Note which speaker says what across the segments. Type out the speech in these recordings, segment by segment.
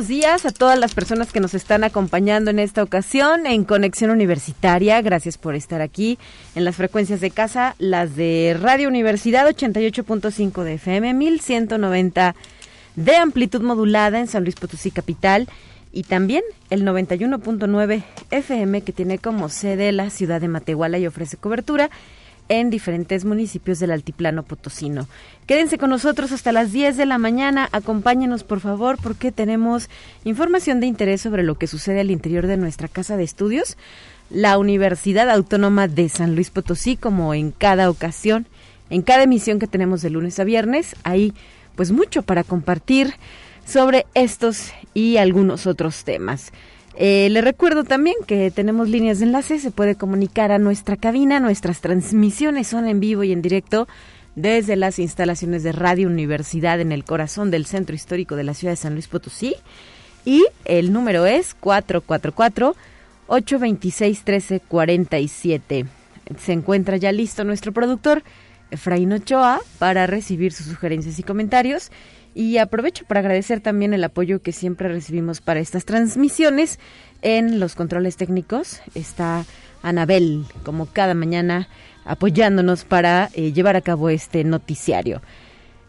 Speaker 1: Buenos días a todas las personas que nos están acompañando en esta ocasión en Conexión Universitaria. Gracias por estar aquí en las frecuencias de casa, las de Radio Universidad 88.5 de FM, 1190 de amplitud modulada en San Luis Potosí Capital y también el 91.9 FM que tiene como sede la ciudad de Matehuala y ofrece cobertura en diferentes municipios del altiplano potosino. Quédense con nosotros hasta las 10 de la mañana, acompáñenos por favor porque tenemos información de interés sobre lo que sucede al interior de nuestra casa de estudios, la Universidad Autónoma de San Luis Potosí, como en cada ocasión, en cada emisión que tenemos de lunes a viernes, hay pues mucho para compartir sobre estos y algunos otros temas. Eh, le recuerdo también que tenemos líneas de enlace, se puede comunicar a nuestra cabina, nuestras transmisiones son en vivo y en directo desde las instalaciones de Radio Universidad en el corazón del centro histórico de la ciudad de San Luis Potosí. Y el número es 444 826 1347. Se encuentra ya listo nuestro productor Efraín Ochoa para recibir sus sugerencias y comentarios y aprovecho para agradecer también el apoyo que siempre recibimos para estas transmisiones. En los controles técnicos está Anabel, como cada mañana, apoyándonos para eh, llevar a cabo este noticiario.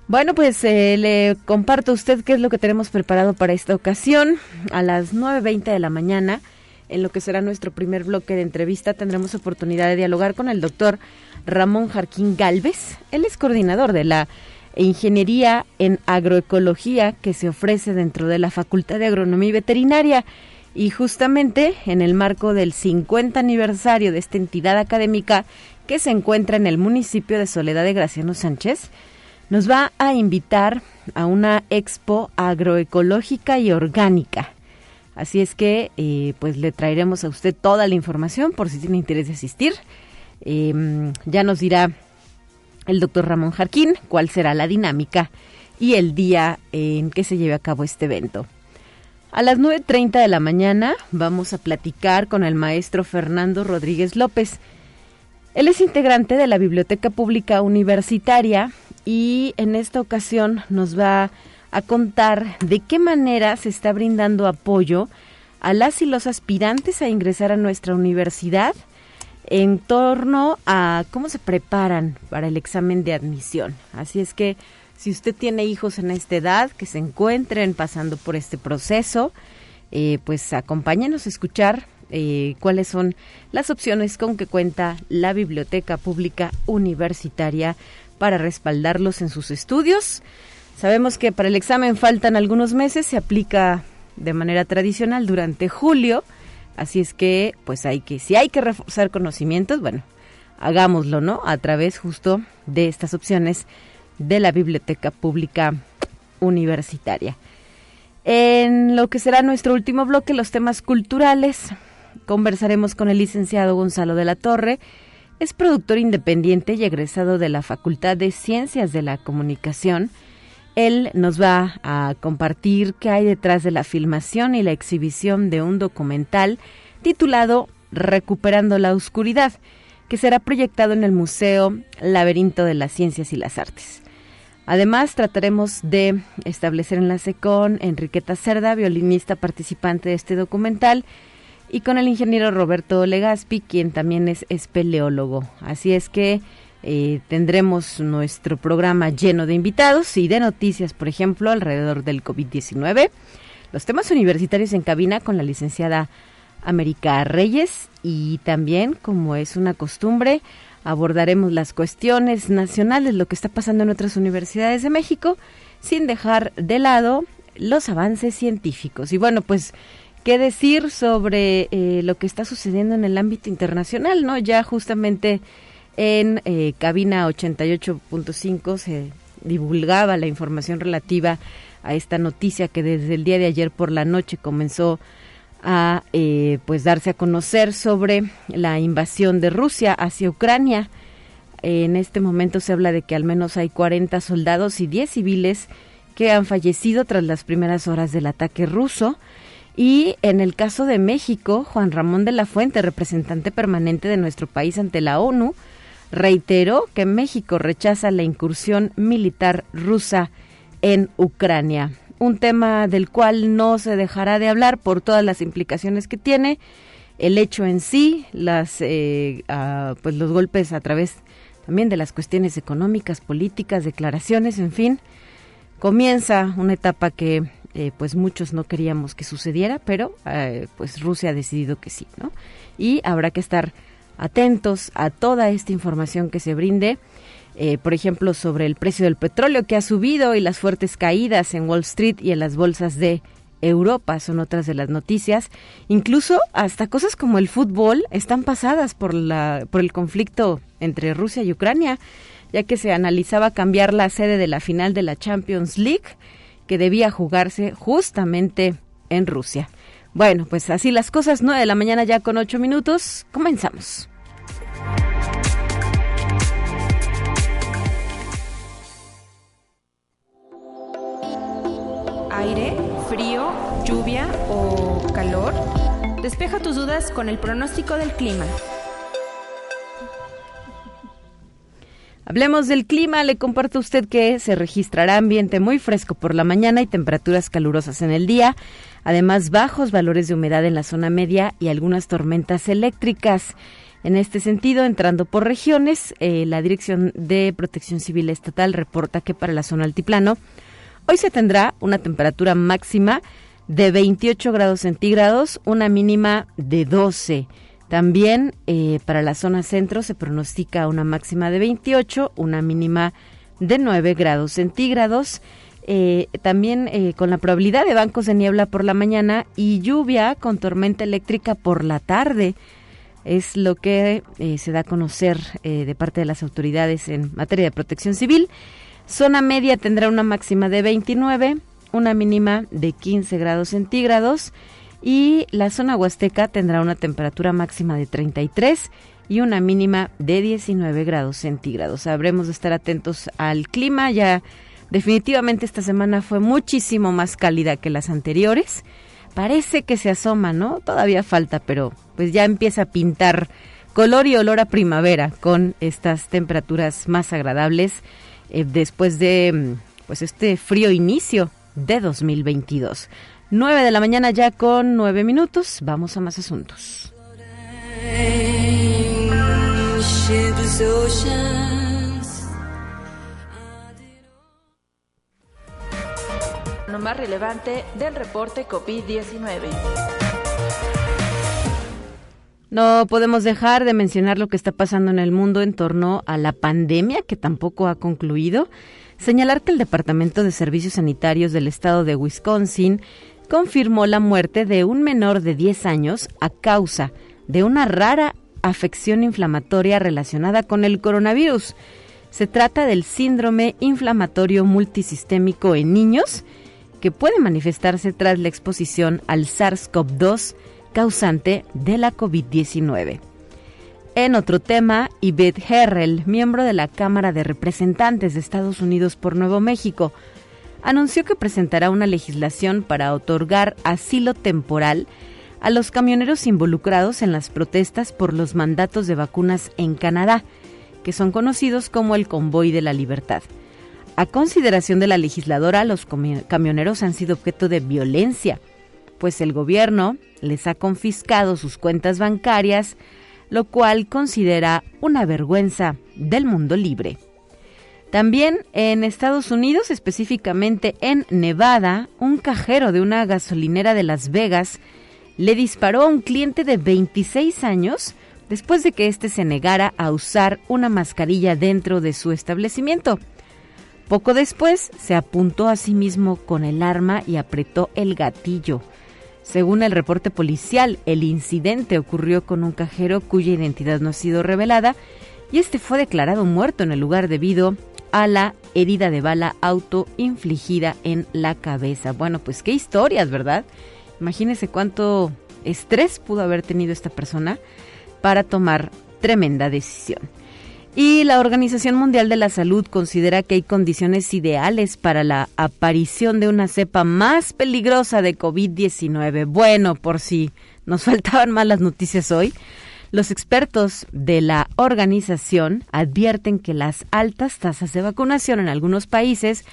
Speaker 1: Bueno, pues eh, le comparto a usted qué es lo que tenemos preparado para esta ocasión. A las 9.20 de la mañana, en lo que será nuestro primer bloque de entrevista, tendremos oportunidad de dialogar con el doctor Ramón Jarquín Galvez. Él es coordinador de la e Ingeniería en Agroecología que se ofrece dentro de la Facultad de Agronomía y Veterinaria. Y justamente en el marco del 50 aniversario de esta entidad académica que se encuentra en el municipio de Soledad de Graciano Sánchez, nos va a invitar a una expo agroecológica y orgánica. Así es que eh, pues le traeremos a usted toda la información por si tiene interés de asistir. Em, ya nos dirá el doctor Ramón Jarquín cuál será la dinámica y el día en que se lleve a cabo este evento. A las 9.30 de la mañana vamos a platicar con el maestro Fernando Rodríguez López. Él es integrante de la Biblioteca Pública Universitaria y en esta ocasión nos va a contar de qué manera se está brindando apoyo a las y los aspirantes a ingresar a nuestra universidad en torno a cómo se preparan para el examen de admisión. Así es que si usted tiene hijos en esta edad que se encuentren pasando por este proceso, eh, pues acompáñenos a escuchar eh, cuáles son las opciones con que cuenta la Biblioteca Pública Universitaria para respaldarlos en sus estudios. Sabemos que para el examen faltan algunos meses, se aplica de manera tradicional durante julio Así es que, pues hay que, si hay que reforzar conocimientos, bueno, hagámoslo, ¿no? A través justo de estas opciones de la Biblioteca Pública Universitaria. En lo que será nuestro último bloque, los temas culturales, conversaremos con el licenciado Gonzalo de la Torre. Es productor independiente y egresado de la Facultad de Ciencias de la Comunicación él nos va a compartir qué hay detrás de la filmación y la exhibición de un documental titulado Recuperando la Oscuridad, que será proyectado en el Museo Laberinto de las Ciencias y las Artes. Además, trataremos de establecer enlace con Enriqueta Cerda, violinista participante de este documental, y con el ingeniero Roberto Legaspi, quien también es espeleólogo. Así es que eh, tendremos nuestro programa lleno de invitados y de noticias, por ejemplo, alrededor del COVID-19. Los temas universitarios en cabina con la licenciada América Reyes y también, como es una costumbre, abordaremos las cuestiones nacionales, lo que está pasando en otras universidades de México, sin dejar de lado los avances científicos. Y bueno, pues, ¿qué decir sobre eh, lo que está sucediendo en el ámbito internacional? ¿No? Ya justamente en eh, cabina 88.5 se divulgaba la información relativa a esta noticia que desde el día de ayer por la noche comenzó a eh, pues darse a conocer sobre la invasión de Rusia hacia Ucrania. En este momento se habla de que al menos hay 40 soldados y 10 civiles que han fallecido tras las primeras horas del ataque ruso. Y en el caso de México, Juan Ramón de la Fuente, representante permanente de nuestro país ante la ONU, reiteró que México rechaza la incursión militar rusa en Ucrania. Un tema del cual no se dejará de hablar por todas las implicaciones que tiene, el hecho en sí, las, eh, ah, pues los golpes a través también de las cuestiones económicas, políticas, declaraciones, en fin. Comienza una etapa que eh, pues muchos no queríamos que sucediera, pero eh, pues Rusia ha decidido que sí, ¿no? Y habrá que estar atentos a toda esta información que se brinde, eh, por ejemplo, sobre el precio del petróleo que ha subido y las fuertes caídas en Wall Street y en las bolsas de Europa son otras de las noticias. Incluso hasta cosas como el fútbol están pasadas por la por el conflicto entre Rusia y Ucrania, ya que se analizaba cambiar la sede de la final de la Champions League que debía jugarse justamente en Rusia. Bueno, pues así las cosas, 9 de la mañana ya con 8 minutos, comenzamos.
Speaker 2: Aire, frío, lluvia o calor. Despeja tus dudas con el pronóstico del clima.
Speaker 1: Hablemos del clima. Le comparto a usted que se registrará ambiente muy fresco por la mañana y temperaturas calurosas en el día. Además, bajos valores de humedad en la zona media y algunas tormentas eléctricas. En este sentido, entrando por regiones, eh, la Dirección de Protección Civil Estatal reporta que para la zona altiplano hoy se tendrá una temperatura máxima de 28 grados centígrados, una mínima de 12. También eh, para la zona centro se pronostica una máxima de 28, una mínima de 9 grados centígrados. Eh, también eh, con la probabilidad de bancos de niebla por la mañana y lluvia con tormenta eléctrica por la tarde. Es lo que se da a conocer de parte de las autoridades en materia de protección civil. Zona media tendrá una máxima de 29, una mínima de 15 grados centígrados y la zona huasteca tendrá una temperatura máxima de 33 y una mínima de 19 grados centígrados. Habremos de estar atentos al clima, ya definitivamente esta semana fue muchísimo más cálida que las anteriores. Parece que se asoma, ¿no? Todavía falta, pero pues ya empieza a pintar color y olor a primavera con estas temperaturas más agradables eh, después de mm, pues este frío inicio de 2022. 9 de la mañana ya con 9 minutos. Vamos a más asuntos.
Speaker 2: Lo más relevante del reporte COVID-19.
Speaker 1: No podemos dejar de mencionar lo que está pasando en el mundo en torno a la pandemia, que tampoco ha concluido. Señalar que el Departamento de Servicios Sanitarios del Estado de Wisconsin confirmó la muerte de un menor de 10 años a causa de una rara afección inflamatoria relacionada con el coronavirus. Se trata del síndrome inflamatorio multisistémico en niños que puede manifestarse tras la exposición al SARS-CoV-2 causante de la COVID-19. En otro tema, Yvette Herrell, miembro de la Cámara de Representantes de Estados Unidos por Nuevo México, anunció que presentará una legislación para otorgar asilo temporal a los camioneros involucrados en las protestas por los mandatos de vacunas en Canadá, que son conocidos como el Convoy de la Libertad. A consideración de la legisladora, los camioneros han sido objeto de violencia, pues el gobierno les ha confiscado sus cuentas bancarias, lo cual considera una vergüenza del mundo libre. También en Estados Unidos, específicamente en Nevada, un cajero de una gasolinera de Las Vegas le disparó a un cliente de 26 años después de que éste se negara a usar una mascarilla dentro de su establecimiento. Poco después se apuntó a sí mismo con el arma y apretó el gatillo. Según el reporte policial, el incidente ocurrió con un cajero cuya identidad no ha sido revelada y este fue declarado muerto en el lugar debido a la herida de bala autoinfligida en la cabeza. Bueno, pues qué historias, ¿verdad? Imagínese cuánto estrés pudo haber tenido esta persona para tomar tremenda decisión. Y la Organización Mundial de la Salud considera que hay condiciones ideales para la aparición de una cepa más peligrosa de COVID-19. Bueno, por si nos faltaban malas noticias hoy, los expertos de la organización advierten que las altas tasas de vacunación en algunos países,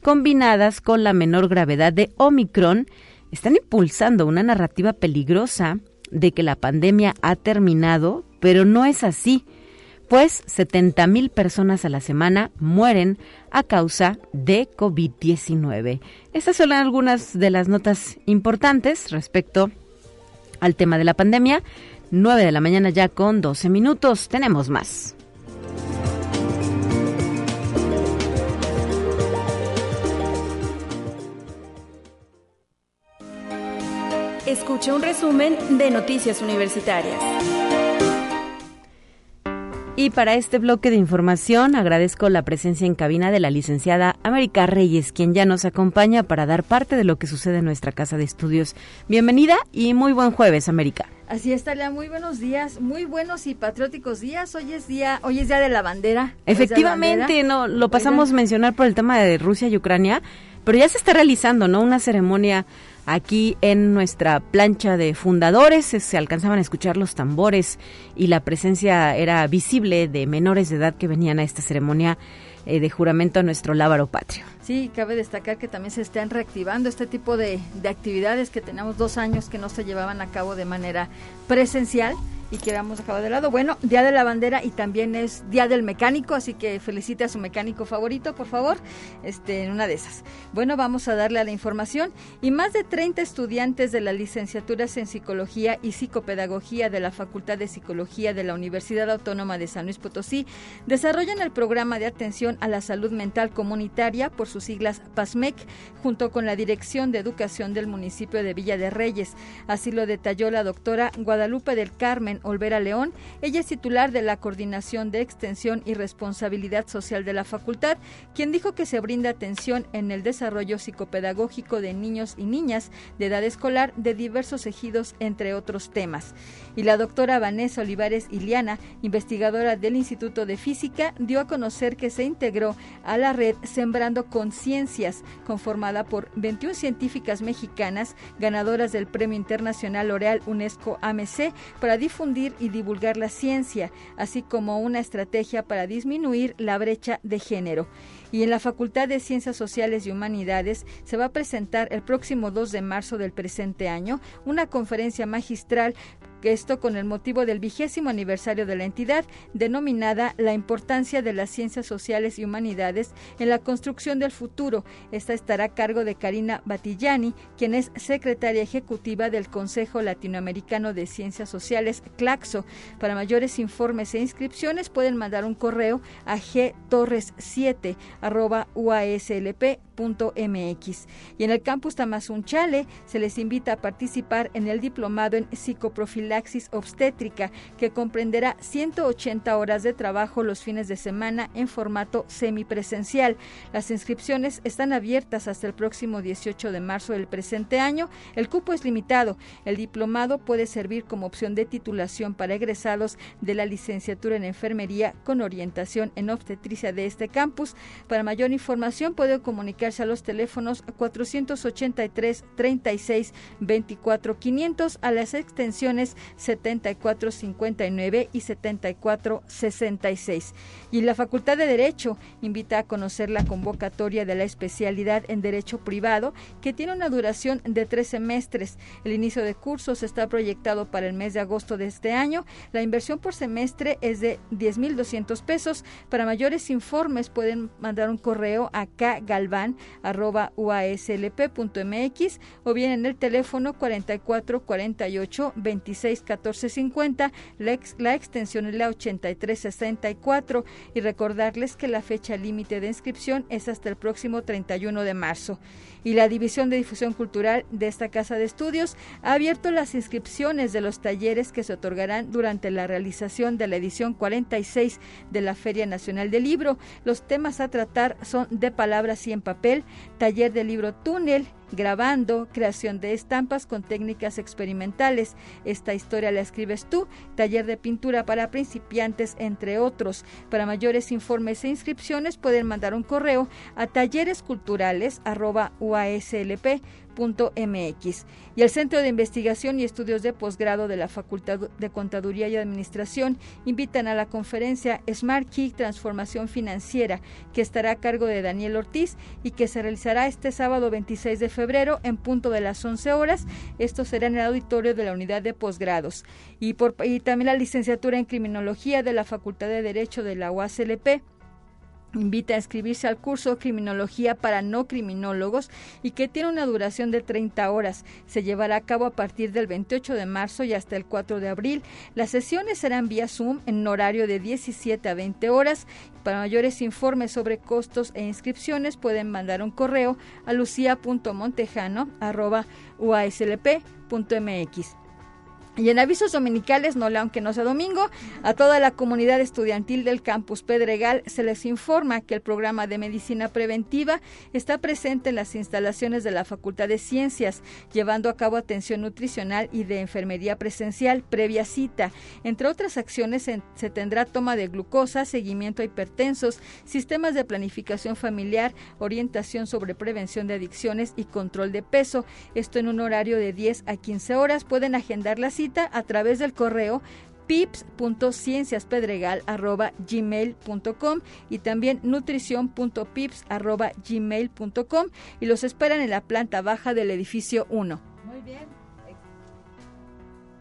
Speaker 1: combinadas con la menor gravedad de Omicron, están impulsando una narrativa peligrosa de que la pandemia ha terminado, pero no es así pues 70 mil personas a la semana mueren a causa de COVID-19. Estas son algunas de las notas importantes respecto al tema de la pandemia. 9 de la mañana ya con 12 minutos. Tenemos más.
Speaker 2: Escucha un resumen de Noticias Universitarias.
Speaker 1: Y para este bloque de información agradezco la presencia en cabina de la licenciada América Reyes, quien ya nos acompaña para dar parte de lo que sucede en nuestra casa de estudios. Bienvenida y muy buen jueves, América.
Speaker 3: Así es, Talia, muy buenos días, muy buenos y patrióticos días. Hoy es día, hoy es día de la bandera.
Speaker 1: Efectivamente, no, lo pasamos a mencionar por el tema de Rusia y Ucrania, pero ya se está realizando, ¿no? Una ceremonia Aquí en nuestra plancha de fundadores se alcanzaban a escuchar los tambores y la presencia era visible de menores de edad que venían a esta ceremonia eh, de juramento a nuestro lábaro patrio.
Speaker 3: Sí, cabe destacar que también se están reactivando este tipo de actividades que tenemos dos años que no se llevaban a cabo de manera presencial y que habíamos dejado de lado. Bueno, Día de la Bandera y también es Día del Mecánico, así que felicite a su mecánico favorito, por favor, este, en una de esas. Bueno, vamos a darle a la información. Y más de 30 estudiantes de las licenciaturas en Psicología y Psicopedagogía de la Facultad de Psicología de la Universidad Autónoma de San Luis Potosí desarrollan el programa de atención a la salud mental comunitaria, por sus siglas PASMEC, junto con la Dirección de Educación del municipio de Villa de Reyes. Así lo detalló la doctora Guadalupe del Carmen Olvera León. Ella es titular de la Coordinación de Extensión y Responsabilidad Social de la Facultad, quien dijo que se brinda atención en el desarrollo psicopedagógico de niños y niñas de edad escolar de diversos ejidos, entre otros temas. Y la doctora Vanessa Olivares Iliana, investigadora del Instituto de Física, dio a conocer que se integró a la red Sembrando Conciencias, conformada por 21 científicas mexicanas ganadoras del Premio Internacional L'Oreal UNESCO AMC para difundir y divulgar la ciencia, así como una estrategia para disminuir la brecha de género. Y en la Facultad de Ciencias Sociales y Humanidades se va a presentar el próximo 2 de marzo del presente año una conferencia magistral esto con el motivo del vigésimo aniversario de la entidad, denominada La importancia de las ciencias sociales y humanidades en la construcción del futuro. Esta estará a cargo de Karina Batillani, quien es secretaria ejecutiva del Consejo Latinoamericano de Ciencias Sociales, CLACSO. Para mayores informes e inscripciones pueden mandar un correo a gtorres7 Y en el campus Tamazunchale se les invita a participar en el diplomado en psicoprofilaxis laxis obstétrica, que comprenderá 180 horas de trabajo los fines de semana en formato semipresencial. Las inscripciones están abiertas hasta el próximo 18 de marzo del presente año. El cupo es limitado. El diplomado puede servir como opción de titulación para egresados de la licenciatura en enfermería con orientación en obstetricia de este campus. Para mayor información puede comunicarse a los teléfonos 483 36 24 500 a las extensiones 7459 y 7466. Y la Facultad de Derecho invita a conocer la convocatoria de la especialidad en Derecho Privado, que tiene una duración de tres semestres. El inicio de cursos está proyectado para el mes de agosto de este año. La inversión por semestre es de 10.200 pesos. Para mayores informes pueden mandar un correo a kgalvan.uaslp.mx o bien en el teléfono 4448 26 1450, la, la extensión es la 8364 y recordarles que la fecha límite de inscripción es hasta el próximo 31 de marzo. Y la División de Difusión Cultural de esta Casa de Estudios ha abierto las inscripciones de los talleres que se otorgarán durante la realización de la edición 46 de la Feria Nacional del Libro. Los temas a tratar son de palabras y en papel, taller de libro túnel, grabando, creación de estampas con técnicas experimentales. Esta historia la escribes tú, taller de pintura para principiantes, entre otros. Para mayores informes e inscripciones pueden mandar un correo a talleresculturales.uaslp Y el Centro de Investigación y Estudios de Posgrado de la Facultad de Contaduría y Administración invitan a la conferencia Smart Key Transformación Financiera, que estará a cargo de Daniel Ortiz y que se realizará este sábado 26 de febrero en punto de las 11 horas. Esto será en el auditorio de la Unidad de Posgrados. Y, por, y también la licenciatura en Criminología de la Facultad de Derecho de la UASLP invita a inscribirse al curso Criminología para no criminólogos y que tiene una duración de 30 horas. Se llevará a cabo a partir del 28 de marzo y hasta el 4 de abril. Las sesiones serán vía Zoom en horario de 17 a 20 horas. Para mayores informes sobre costos e inscripciones pueden mandar un correo a lucia.montejano.uaslp.mx. Y en avisos dominicales, no aunque no sea domingo, a toda la comunidad estudiantil del campus Pedregal se les informa que el programa de medicina preventiva está presente en las instalaciones de la Facultad de Ciencias, llevando a cabo atención nutricional y de enfermería presencial previa cita. Entre otras acciones, se tendrá toma de glucosa, seguimiento a hipertensos, sistemas de planificación familiar, orientación sobre prevención de adicciones y control de peso. Esto en un horario de 10 a 15 horas. Pueden agendar la cita a través del correo pips.cienciaspedregal.gmail.com y también nutrición.pips.gmail.com y los esperan en la planta baja del edificio 1.
Speaker 1: Muy bien.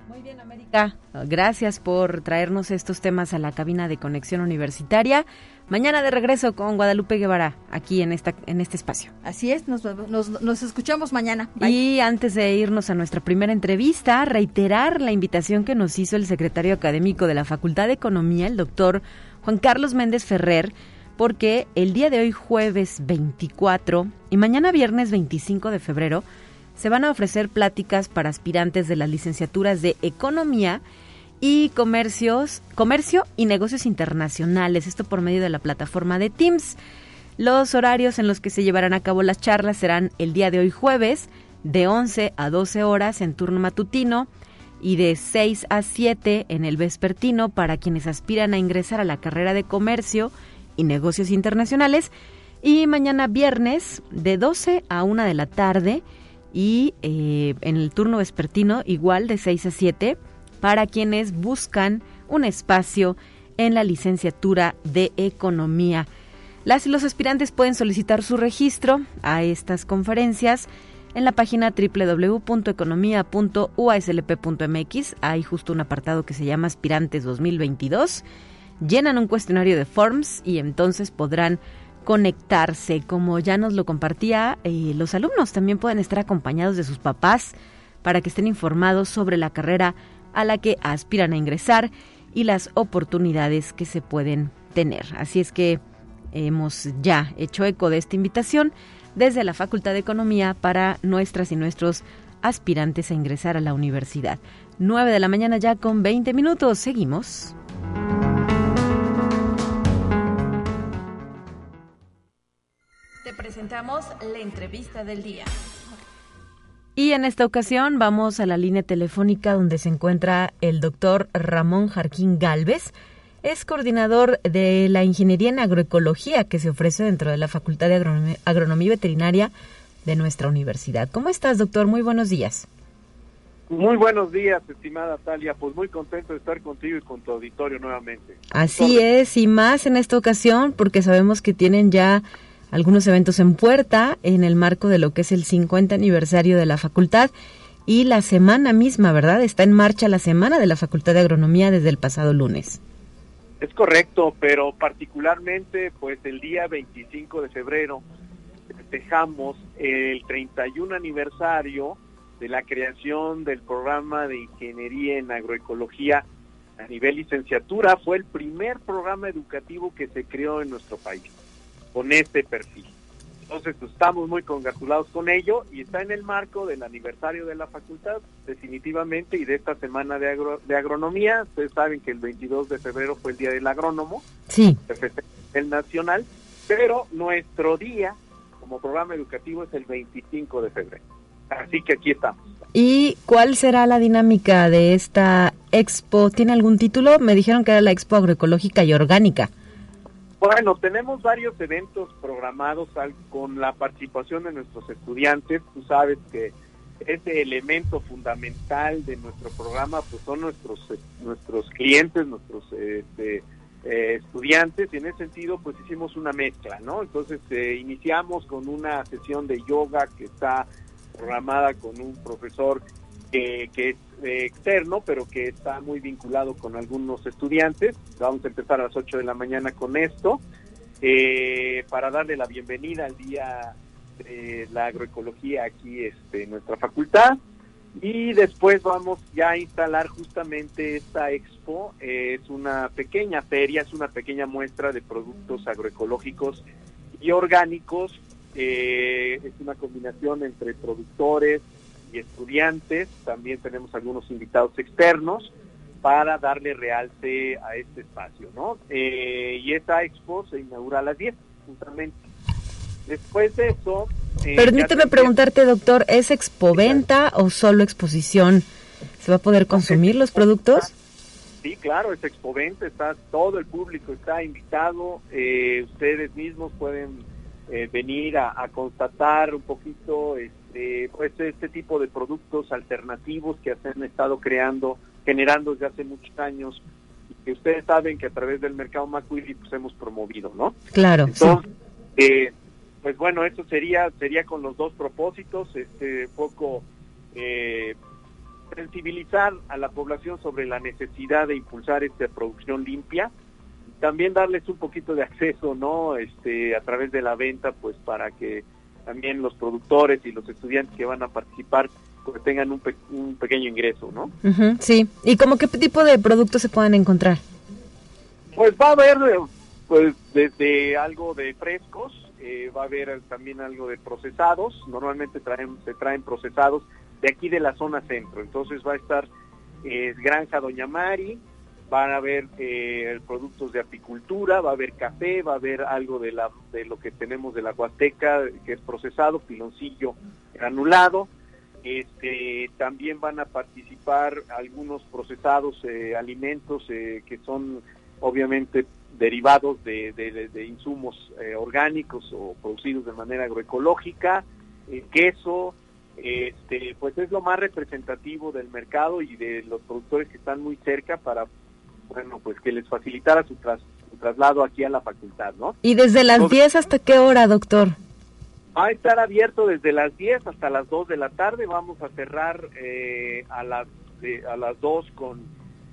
Speaker 1: Muy bien, América. Gracias por traernos estos temas a la cabina de conexión universitaria. Mañana de regreso con Guadalupe Guevara, aquí en, esta, en este espacio.
Speaker 3: Así es, nos, nos, escuchamos mañana.
Speaker 1: Y antes de irnos a nuestra primera entrevista, reiterar la invitación que nos hizo el secretario académico de la Facultad de Economía, el doctor Juan Carlos Méndez Ferrer, porque el día de hoy, jueves 24 y mañana viernes 25 de febrero, se van a ofrecer pláticas para aspirantes de las licenciaturas de Economía y comercios, comercio y negocios internacionales, esto por medio de la plataforma de Teams. Los horarios en los que se llevarán a cabo las charlas serán el día de hoy jueves de 11 a 12 horas en turno matutino y de 6 a 7 en el vespertino para quienes aspiran a ingresar a la carrera de comercio y negocios internacionales y mañana viernes de 12 a 1 de la tarde y eh, en el turno vespertino igual de 6 a 7 para quienes buscan un espacio en la licenciatura de Economía. Las y los aspirantes pueden solicitar su registro a estas conferencias en la página www.economía.uaslp.mx. Hay justo un apartado que se llama Aspirantes 2022. Llenan un cuestionario de forms y entonces podrán conectarse. Como ya nos lo compartía, eh, los alumnos también pueden estar acompañados de sus papás para que estén informados sobre la carrera a la que aspiran a ingresar y las oportunidades que se pueden tener. Así es que hemos ya hecho eco de esta invitación desde la Facultad de Economía para nuestras y nuestros aspirantes a ingresar a la universidad. 9 de la mañana ya con 20 minutos. Seguimos.
Speaker 2: Te presentamos la entrevista del día.
Speaker 1: Y en esta ocasión vamos a la línea telefónica donde se encuentra el doctor Ramón Jarquín Galvez. Es coordinador de la Ingeniería en Agroecología que se ofrece dentro de la Facultad de Agronomía, Veterinaria de nuestra universidad. ¿Cómo estás, doctor? Muy buenos días.
Speaker 4: Muy buenos días, estimada Talia. Pues muy contento de estar contigo y con tu auditorio nuevamente.
Speaker 1: Así es, y más en esta ocasión porque sabemos que tienen ya algunos eventos en puerta en el marco de lo que es el 50 aniversario de la facultad y la semana misma, ¿verdad? Está en marcha la semana de la Facultad de Agronomía desde el pasado lunes.
Speaker 4: Es correcto, pero particularmente pues el día 25 de febrero festejamos el 31 aniversario de la creación del programa de ingeniería en agroecología a nivel licenciatura. Fue el primer programa educativo que se creó en nuestro país con este perfil. Entonces pues, estamos muy congratulados con ello y está en el marco del aniversario de la facultad, definitivamente, y de esta semana de, de agronomía. Ustedes saben que el 22 de febrero fue el Día del Agrónomo,
Speaker 1: sí.
Speaker 4: el nacional, pero nuestro día como programa educativo es el 25 de febrero. Así que aquí estamos.
Speaker 1: ¿Y cuál será la dinámica de esta expo? ¿Tiene algún título? Me dijeron que era la expo agroecológica y orgánica.
Speaker 4: Bueno, tenemos varios eventos programados con la participación de nuestros estudiantes. Tú sabes que ese elemento fundamental de nuestro programa pues son nuestros nuestros clientes, nuestros este, eh, estudiantes y en ese sentido pues hicimos una mezcla, ¿no? Entonces eh, iniciamos con una sesión de yoga que está programada con un profesor que, que eh, externo, pero que está muy vinculado con algunos estudiantes. Vamos a empezar a las 8 de la mañana con esto, eh, para darle la bienvenida al día de la agroecología aquí este, en nuestra facultad. Y después vamos ya a instalar justamente esta expo. es una pequeña feria, es una pequeña muestra de productos agroecológicos y orgánicos eh, es una combinación entre productores y estudiantes. También tenemos algunos invitados externos para darle realce a este espacio, ¿no? Eh, y esta expo se inaugura a las 10, justamente. Después de eso...
Speaker 1: Eh, Permíteme preguntarte, doctor, ¿es expoventa o solo exposición? ¿Se va a poder consumir los productos?
Speaker 4: Sí, claro, es expoventa, está todo el público está invitado, eh, ustedes mismos pueden eh, venir a, constatar un poquito este, pues este tipo de productos alternativos que se han estado creando, generando desde hace muchos años y que ustedes saben que a través del mercado Macuili pues hemos promovido, ¿no?
Speaker 1: Claro.
Speaker 4: Entonces, eh, pues bueno, eso sería sería con los dos propósitos, este poco eh, sensibilizar a la población sobre la necesidad de impulsar esta producción limpia también darles un poquito de acceso, ¿no? Este, a través de la venta, pues para que también los productores y los estudiantes que van a participar pues tengan un, un pequeño ingreso, ¿no?
Speaker 1: sí. ¿Y cómo qué tipo de productos se pueden encontrar?
Speaker 4: Pues va a haber, pues desde algo de frescos, eh, va a haber también algo de procesados. Normalmente traen, se traen procesados de aquí de la zona centro. Entonces va a estar eh, Granja Doña Mari, van a haber eh, productos de apicultura, va a haber café, va a haber algo de, la, de lo que tenemos de la Huasteca, que es procesado, piloncillo granulado. Este, también van a participar algunos procesados eh, alimentos eh, que son obviamente derivados de, de, insumos orgánicos o producidos de manera agroecológica, queso, este, pues es lo más representativo del mercado y de los productores que están muy cerca para bueno, pues que les facilitara su, traslado aquí a la facultad, ¿no?
Speaker 1: ¿Y desde las 10 hasta qué hora, doctor?
Speaker 4: Va a estar abierto desde las 10 hasta las 2 de la tarde. Vamos a cerrar eh, a las a las 2 con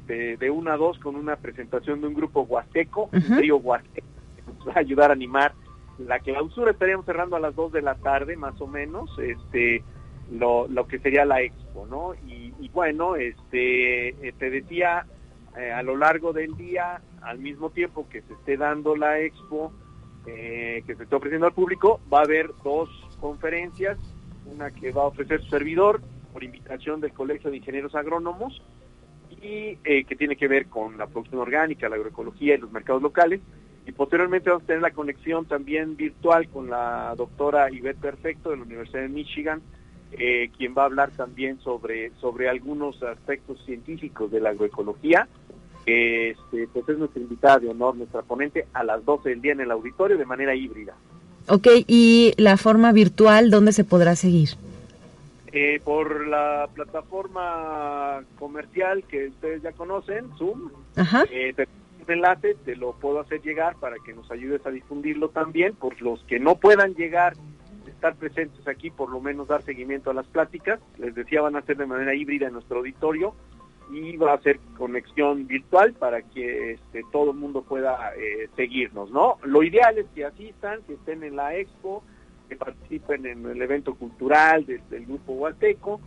Speaker 4: de, de 1 a 2 con una presentación de un grupo huasteco, un trío huasteco, que nos va a ayudar a animar la clausura. Estaríamos cerrando a las 2 de la tarde, más o menos, este lo, lo que sería la expo, ¿no? Y, y bueno, este eh, te decía eh, a lo largo del día, al mismo tiempo que se esté dando la expo, eh, que se esté ofreciendo al público, va a haber dos conferencias, una que va a ofrecer su servidor por invitación del Colegio de Ingenieros Agrónomos y eh, que tiene que ver con la producción orgánica, la agroecología y los mercados locales. Y posteriormente vamos a tener la conexión también virtual con la doctora Ivette Perfecto de la Universidad de Michigan, quien va a hablar también sobre, sobre algunos aspectos científicos de la agroecología este, pues es nuestra invitada de honor, nuestra ponente, a las 12 del día en el auditorio de manera híbrida.
Speaker 1: Ok, ¿y la forma virtual dónde se podrá seguir?
Speaker 4: Eh, por la plataforma comercial que ustedes ya conocen, Zoom.
Speaker 1: Ajá.
Speaker 4: Eh, enlace, te lo puedo hacer llegar para que nos ayudes a difundirlo también. Por los que no puedan llegar, estar presentes aquí, por lo menos dar seguimiento a las pláticas. Les decía, van a ser de manera híbrida en nuestro auditorio y va a ser conexión virtual para que este, todo el mundo pueda eh, seguirnos, ¿no? Lo ideal es que asistan, que estén en la expo, que participen en el evento cultural del, Grupo Huateco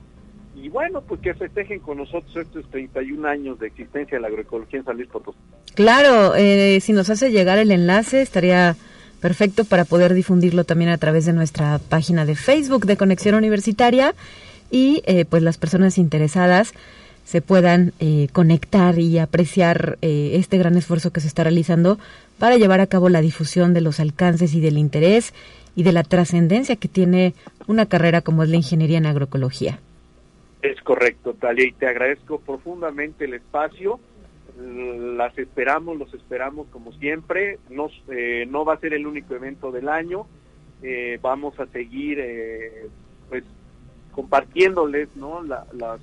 Speaker 4: y bueno, pues que festejen con nosotros estos 31 años de existencia de la agroecología en San Luis Potosí.
Speaker 1: Claro, eh, si nos hace llegar el enlace estaría perfecto para poder difundirlo también a través de nuestra página de Facebook de Conexión Universitaria y eh, pues las personas interesadas se puedan eh, conectar y apreciar eh, este gran esfuerzo que se está realizando para llevar a cabo la difusión de los alcances y del interés y de la trascendencia que tiene una carrera como es la ingeniería en agroecología.
Speaker 4: Es correcto, Talia, y te agradezco profundamente el espacio. Las esperamos, los esperamos como siempre. Nos, eh, no va a ser el único evento del año. vamos a seguir pues compartiéndoles ¿no? las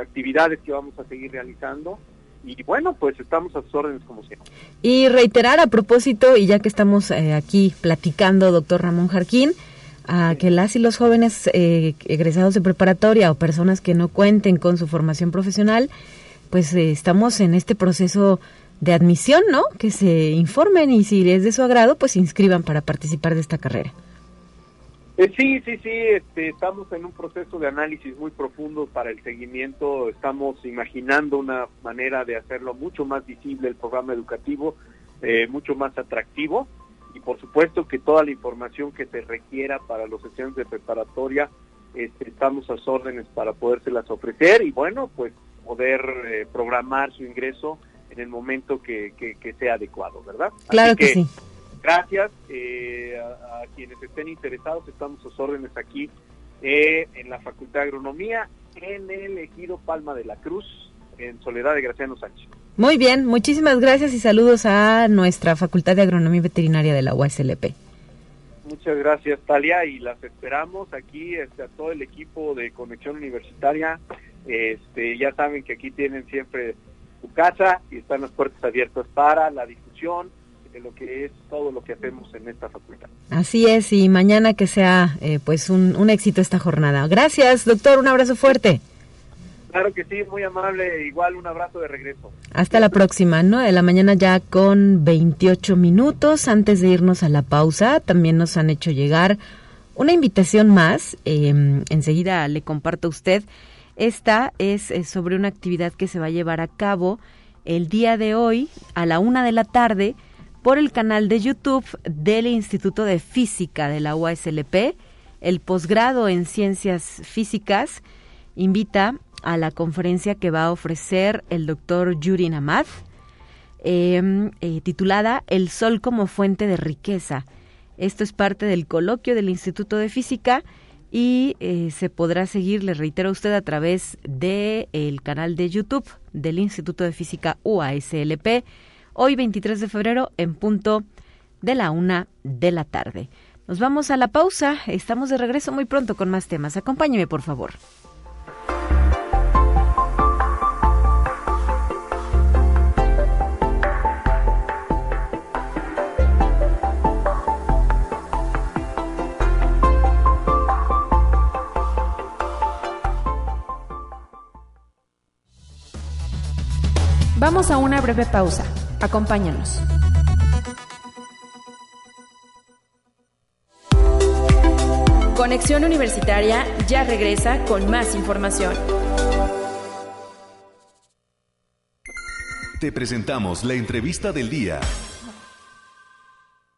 Speaker 4: actividades que vamos a seguir realizando. Y bueno, pues estamos a sus órdenes como siempre.
Speaker 1: Y reiterar a propósito, y ya que estamos eh, aquí platicando, doctor Ramón Jarquín, a que las y los jóvenes eh, egresados de preparatoria o personas que no cuenten con su formación profesional, pues eh, estamos en este proceso de admisión, ¿no? Que se informen y si es de su agrado, pues se inscriban para participar de esta carrera.
Speaker 4: Eh, sí, sí, sí, este, estamos en un proceso de análisis muy profundo para el seguimiento, estamos imaginando una manera de hacerlo mucho más visible el programa educativo, eh, mucho más atractivo y por supuesto que toda la información que se requiera para los estudiantes de preparatoria, este, estamos a sus órdenes para podérselas ofrecer y bueno, pues poder eh, programar su ingreso en el momento que, que, sea adecuado, ¿verdad?
Speaker 1: Claro que sí
Speaker 4: Gracias eh, a, quienes estén interesados, estamos a sus órdenes aquí eh, en la Facultad de Agronomía, en el Ejido Palma de la Cruz, en Soledad de Graciano Sánchez.
Speaker 1: Muy bien, muchísimas gracias y saludos a nuestra Facultad de Agronomía Veterinaria de la UASLP.
Speaker 4: Muchas gracias, Talia, y las esperamos aquí, este, a todo el equipo de Conexión Universitaria. Este, ya saben que aquí tienen siempre su casa y están las puertas abiertas para la difusión, de lo que es todo lo que hacemos en esta facultad.
Speaker 1: Así es, y mañana que sea eh, pues un, un éxito esta jornada. Gracias, doctor, un abrazo fuerte.
Speaker 4: Claro que sí, muy amable. Igual un abrazo de regreso.
Speaker 1: Hasta la próxima, ¿no? De la mañana ya con 28 minutos. Antes de irnos a la pausa, también nos han hecho llegar una invitación más. Em, enseguida le comparto a usted. Esta es, es, sobre una actividad que se va a llevar a cabo el día de hoy a la una de la tarde por el canal de YouTube del Instituto de Física de la UASLP. El posgrado en Ciencias Físicas invita a la conferencia que va a ofrecer el doctor Yuri Namad, em, eh, titulada El Sol como fuente de riqueza. Esto es parte del coloquio del Instituto de Física y eh, se podrá seguir, le reitero a usted, a través del el canal de YouTube del Instituto de Física UASLP hoy 23 de febrero en punto de la una de la tarde. Nos vamos a la pausa, estamos de regreso muy pronto con más temas. Acompáñeme, por favor.
Speaker 2: Vamos a una breve pausa. Acompáñanos. Conexión Universitaria ya regresa con más información.
Speaker 5: Te presentamos la entrevista del día.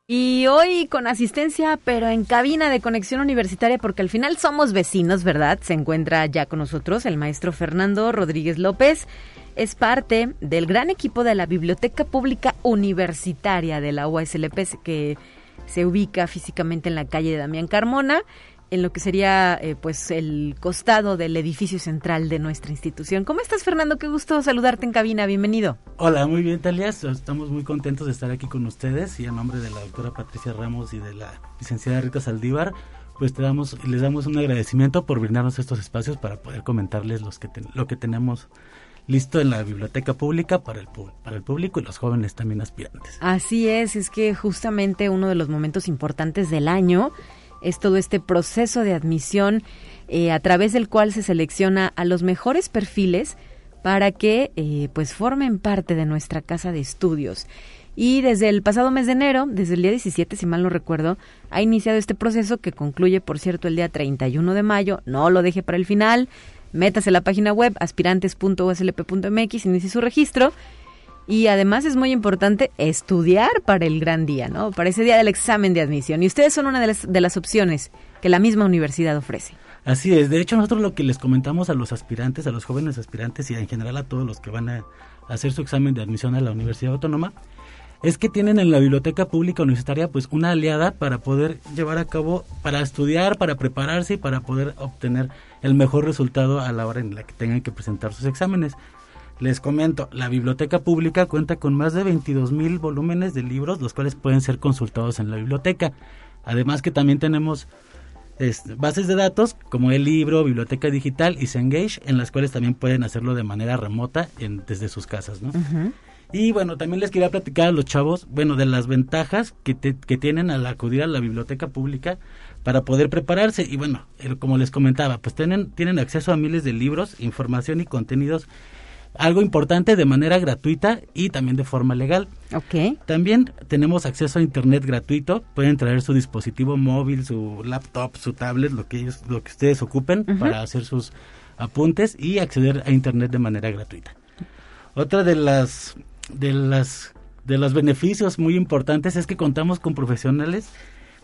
Speaker 1: Y hoy con asistencia, pero en cabina de conexión universitaria, porque al final somos vecinos, ¿verdad? Se encuentra ya con nosotros el maestro Fernando Rodríguez López es parte del gran equipo de la Biblioteca Pública Universitaria de la UASLP, que se ubica físicamente en la calle de Damián Carmona, en lo que sería eh, pues el costado del edificio central de nuestra institución. ¿Cómo estás, Fernando? Qué gusto saludarte en cabina. Bienvenido.
Speaker 6: Hola, muy bien, Talia. Estamos muy contentos de estar aquí con ustedes y a nombre de la doctora Patricia Ramos y de la licenciada Rita Saldívar, pues te damos, les damos un agradecimiento por brindarnos estos espacios para poder comentarles los que lo que tenemos listo en la biblioteca pública para el, para el público y los jóvenes también aspirantes.
Speaker 1: Así es, es que justamente uno de los momentos importantes del año es todo este proceso de admisión eh, a través del cual se selecciona a los mejores perfiles para que eh, pues formen parte de nuestra casa de estudios. Y desde el pasado mes de enero, desde el día 17, si mal no recuerdo, ha iniciado este proceso que concluye, por cierto, el día 31 de mayo. No lo deje para el final métase a la página web aspirantes.uslp.mx, inicie su registro. Y además es muy importante estudiar para el gran día, ¿no? Para ese día del examen de admisión. Y ustedes son una de las, de las opciones que la misma universidad ofrece.
Speaker 6: Así es, de hecho nosotros lo que les comentamos a los aspirantes, a los jóvenes aspirantes y en general a todos los que van a hacer su examen de admisión a la Universidad Autónoma, es que tienen en la biblioteca pública universitaria pues una aliada para poder llevar a cabo, para estudiar, para prepararse y para poder obtener el mejor resultado a la hora en la que tengan que presentar sus exámenes. Les comento, la biblioteca pública cuenta con más de 22 mil volúmenes de libros, los cuales pueden ser consultados en la biblioteca. Además que también tenemos bases de datos como el libro, biblioteca digital y Cengage, en las cuales también pueden hacerlo de manera remota en, desde sus casas, ¿no? Y bueno, también les quería platicar a los chavos, bueno, de las ventajas que, que tienen al acudir a la biblioteca pública para poder prepararse. Y bueno, como les comentaba, pues tienen, tienen acceso a miles de libros, información y contenidos algo importante de manera gratuita y también de forma legal.
Speaker 1: Ok.
Speaker 6: También tenemos acceso a internet gratuito. Pueden traer su dispositivo móvil, su laptop, su tablet, lo que ellos, lo que ustedes ocupen para hacer sus apuntes y acceder a internet de manera gratuita. Otra de las de las de los beneficios muy importantes es que contamos con profesionales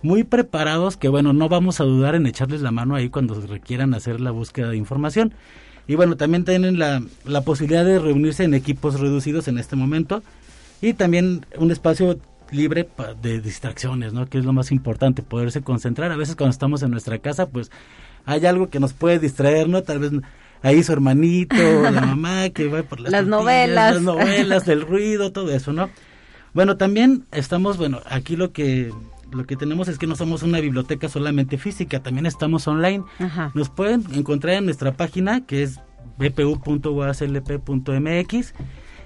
Speaker 6: muy preparados que bueno, no vamos a dudar en echarles la mano ahí cuando requieran hacer la búsqueda de información. Y bueno, también tienen la, la posibilidad de reunirse en equipos reducidos en este momento y también un espacio libre de distracciones, ¿no? Que es lo más importante, poderse concentrar. A veces cuando estamos en nuestra casa, pues hay algo que nos puede distraer, ¿no? Tal vez ahí su hermanito, la mamá que va por las,
Speaker 1: las novelas,
Speaker 6: las novelas, el ruido, todo eso, ¿no? Bueno, también estamos, bueno, aquí lo que lo que tenemos es que no somos una biblioteca solamente física, también estamos online. Nos pueden encontrar en nuestra página que es bpu.uaslp.mx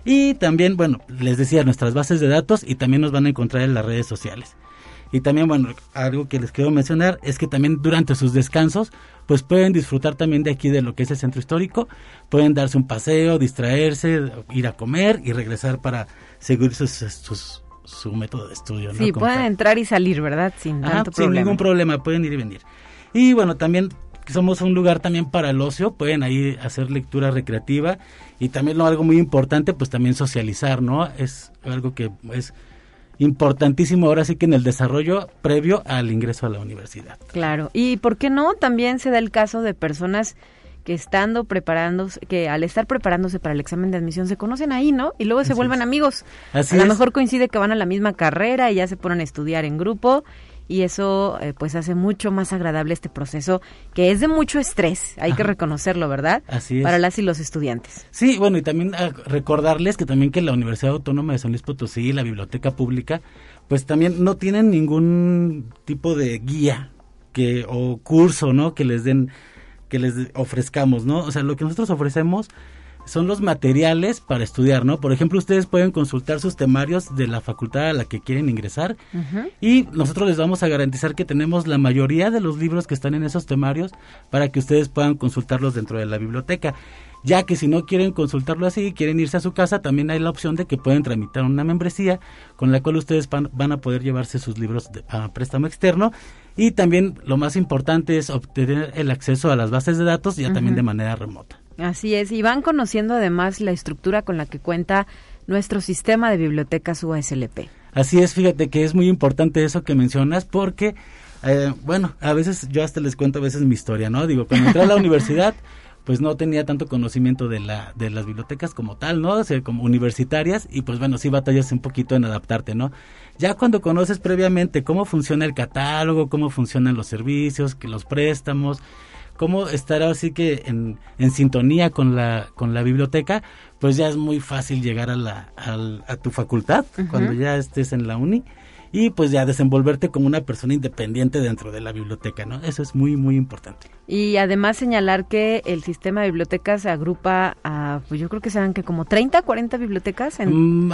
Speaker 6: y también, bueno, les decía, nuestras bases de datos y también nos van a encontrar en las redes sociales. Y también, bueno, algo que les quiero mencionar es que también durante sus descansos, pues pueden disfrutar también de aquí de lo que es el centro histórico, pueden darse un paseo, distraerse, ir a comer y regresar para seguir sus, sus su método de estudio.
Speaker 1: Sí, pueden entrar y salir, ¿verdad? Sin tanto
Speaker 6: problema. Sin ningún problema, pueden ir y venir. Y bueno, también somos un lugar también para el ocio, pueden ahí hacer lectura recreativa y también lo algo muy importante, pues también socializar, ¿no? Es algo que es importantísimo ahora sí que en el desarrollo previo al ingreso a la universidad.
Speaker 1: Claro, y ¿por qué no? También se da el caso de personas que estando preparándose, que al estar preparándose para el examen de admisión se conocen ahí, ¿no? Y luego se vuelven amigos.
Speaker 6: Así
Speaker 1: a lo mejor coincide que van a la misma carrera y ya se ponen a estudiar en grupo y eso eh, pues hace mucho más agradable este proceso que es de mucho estrés, hay que reconocerlo, ¿verdad?
Speaker 6: Así es.
Speaker 1: Para las y los estudiantes.
Speaker 6: Sí, bueno, y también ah, recordarles que también que la Universidad Autónoma de San Luis Potosí y la Biblioteca Pública pues también no tienen ningún tipo de guía que o curso, ¿no? que les den que les ofrezcamos, ¿no? O sea, lo que nosotros ofrecemos son los materiales para estudiar, ¿no? Por ejemplo, ustedes pueden consultar sus temarios de la facultad a la que quieren ingresar y nosotros les vamos a garantizar que tenemos la mayoría de los libros que están en esos temarios para que ustedes puedan consultarlos dentro de la biblioteca. Ya que si no quieren consultarlo así, quieren irse a su casa, también hay la opción de que pueden tramitar una membresía con la cual ustedes van, a poder llevarse sus libros a préstamo externo y también lo más importante es obtener el acceso a las bases de datos ya también de manera remota.
Speaker 1: Así es, y van conociendo además la estructura con la que cuenta nuestro sistema de bibliotecas UASLP.
Speaker 6: Así es, fíjate que es muy importante eso que mencionas porque, eh, bueno, a veces yo hasta les cuento a veces mi historia, ¿no? Digo, cuando entré a la universidad, pues no tenía tanto conocimiento de la de las bibliotecas como tal, ¿no? O sea, como universitarias y pues bueno, sí batallas un poquito en adaptarte, ¿no? Ya cuando conoces previamente cómo funciona el catálogo, cómo funcionan los servicios, que los préstamos, cómo estar así que en, en sintonía con la, con la biblioteca, pues ya es muy fácil llegar a, la, a, tu facultad cuando ya estés en la uni y pues ya desenvolverte como una persona independiente dentro de la biblioteca, ¿no? Eso es muy, muy importante.
Speaker 1: Y además señalar que el sistema de bibliotecas se agrupa a, pues yo creo que serán que como 30, 40 bibliotecas en, mm,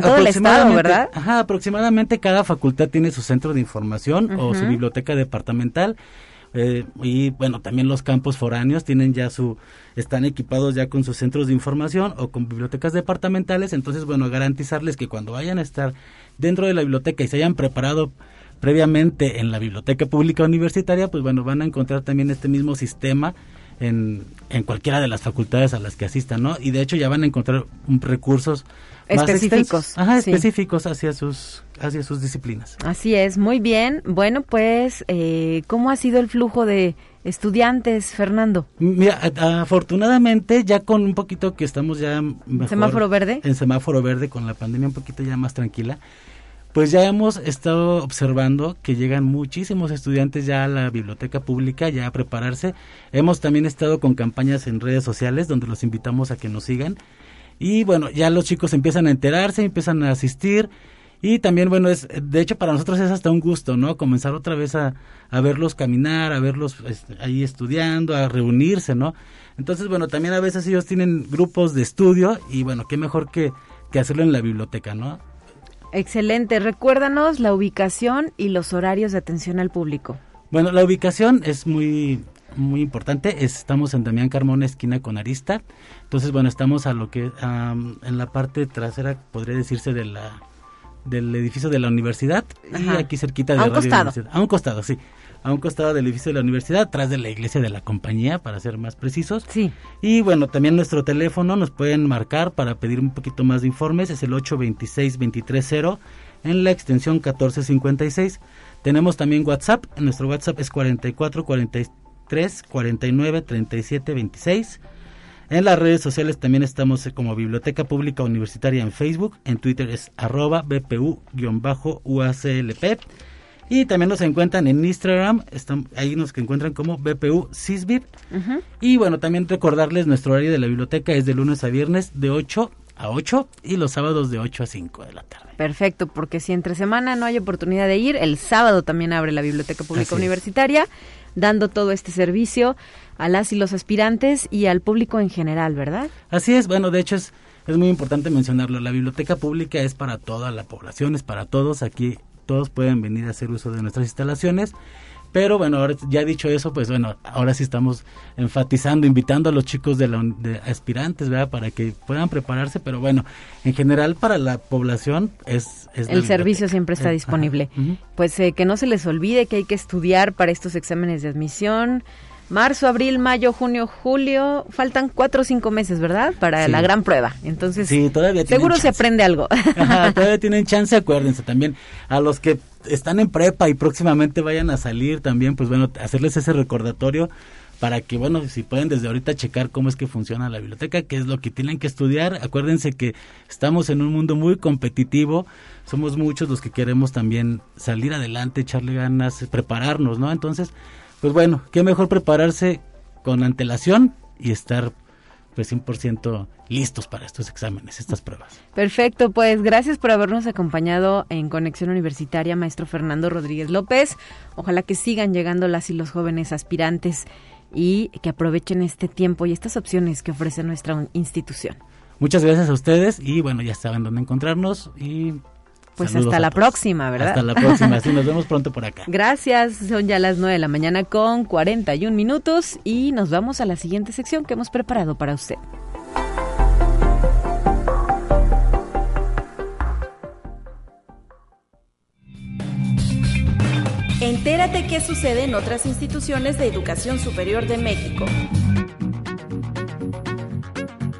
Speaker 1: todo el estado, ¿verdad?
Speaker 6: Ajá, aproximadamente cada facultad tiene su centro de información o su biblioteca departamental. Eh, y bueno, también los campos foráneos tienen ya su, están equipados ya con sus centros de información o con bibliotecas departamentales, entonces bueno, garantizarles que cuando vayan a estar dentro de la biblioteca y se hayan preparado previamente en la biblioteca pública universitaria, pues bueno, van a encontrar también este mismo sistema en, en cualquiera de las facultades a las que asistan, ¿no? Y de hecho ya van a encontrar recursos
Speaker 1: específicos.
Speaker 6: Ajá, específicos hacia sus hacia sus disciplinas.
Speaker 1: Así es, muy bien. Bueno, pues, eh, ¿cómo ha sido el flujo de estudiantes, Fernando?
Speaker 6: Mira, afortunadamente ya con un poquito que estamos ya mejor,
Speaker 1: semáforo verde.
Speaker 6: En semáforo verde con la pandemia un poquito ya más tranquila. Pues ya hemos estado observando que llegan muchísimos estudiantes ya a la biblioteca pública, ya a prepararse. Hemos también estado con campañas en redes sociales donde los invitamos a que nos sigan. Y bueno, ya los chicos empiezan a enterarse, empiezan a asistir. Y también, bueno, es, de hecho para nosotros es hasta un gusto, ¿no? Comenzar otra vez a, a verlos caminar, a verlos este, ahí estudiando, a reunirse, ¿no? Entonces, bueno, también a veces ellos tienen grupos de estudio y bueno, qué mejor que, que hacerlo en la biblioteca, ¿no?
Speaker 1: Excelente. Recuérdanos la ubicación y los horarios de atención al público.
Speaker 6: Bueno, la ubicación es muy muy importante. Estamos en Damián Carmona, esquina con Arista. Entonces, bueno, estamos a lo que en la parte trasera, podría decirse, de la del edificio de la universidad y aquí cerquita de
Speaker 1: a un costado.
Speaker 6: A un costado, sí. A un costado del edificio de la universidad, atrás de la iglesia de la compañía, para ser más precisos.
Speaker 1: Sí.
Speaker 6: Y bueno, también nuestro teléfono nos pueden marcar para pedir un poquito más de informes, es el 826-230 en la extensión 1456. Tenemos también WhatsApp, nuestro WhatsApp es 44 43 49 37 26. En las redes sociales también estamos como Biblioteca Pública Universitaria en Facebook, en Twitter es arroba BPU-UACLP. Y también nos encuentran en Instagram, están, ahí nos encuentran como BPU CISBIB. Y bueno, también recordarles nuestro horario de la biblioteca es de lunes a viernes de 8 a 8 y los sábados de 8 a 5 de la tarde.
Speaker 1: Perfecto, porque si entre semana no hay oportunidad de ir, el sábado también abre la Biblioteca Pública Universitaria, dando todo este servicio a las y los aspirantes y al público en general, ¿verdad?
Speaker 6: Así es, bueno, de hecho es, es muy importante mencionarlo, la biblioteca pública es para toda la población, es para todos, aquí todos pueden venir a hacer uso de nuestras instalaciones pero bueno, ahora ya dicho eso, pues bueno, ahora sí estamos enfatizando, invitando a los chicos de, la, de aspirantes, ¿verdad? Para que puedan prepararse, pero bueno, en general para la población es...
Speaker 1: el servicio siempre está disponible. Pues eh, que no se les olvide que hay que estudiar para estos exámenes de admisión marzo, abril, mayo, junio, julio, faltan cuatro o cinco meses, ¿verdad? Para la gran prueba. Entonces,
Speaker 6: sí, todavía
Speaker 1: seguro se aprende algo.
Speaker 6: todavía tienen chance, acuérdense también. A los que están en prepa y próximamente vayan a salir también, pues bueno, hacerles ese recordatorio para que, bueno, si pueden desde ahorita checar cómo es que funciona la biblioteca, qué es lo que tienen que estudiar. Acuérdense que estamos en un mundo muy competitivo, somos muchos los que queremos también salir adelante, echarle ganas, prepararnos, ¿no? Entonces, pues bueno, qué mejor prepararse con antelación y estar pues 100% listos para estos exámenes, estas pruebas.
Speaker 1: Perfecto, pues gracias por habernos acompañado en Conexión Universitaria, maestro Fernando Rodríguez López. Ojalá que sigan llegando las y los jóvenes aspirantes y que aprovechen este tiempo y estas opciones que ofrece nuestra institución.
Speaker 6: Muchas gracias a ustedes y bueno, ya saben dónde encontrarnos y
Speaker 1: pues hasta la próxima, ¿verdad?
Speaker 6: Hasta la próxima, sí, nos vemos pronto por acá.
Speaker 1: Gracias, son ya las 9 de la mañana con 41 minutos y nos vamos a la siguiente sección que hemos preparado para usted.
Speaker 7: Entérate qué sucede en otras instituciones de educación superior de México.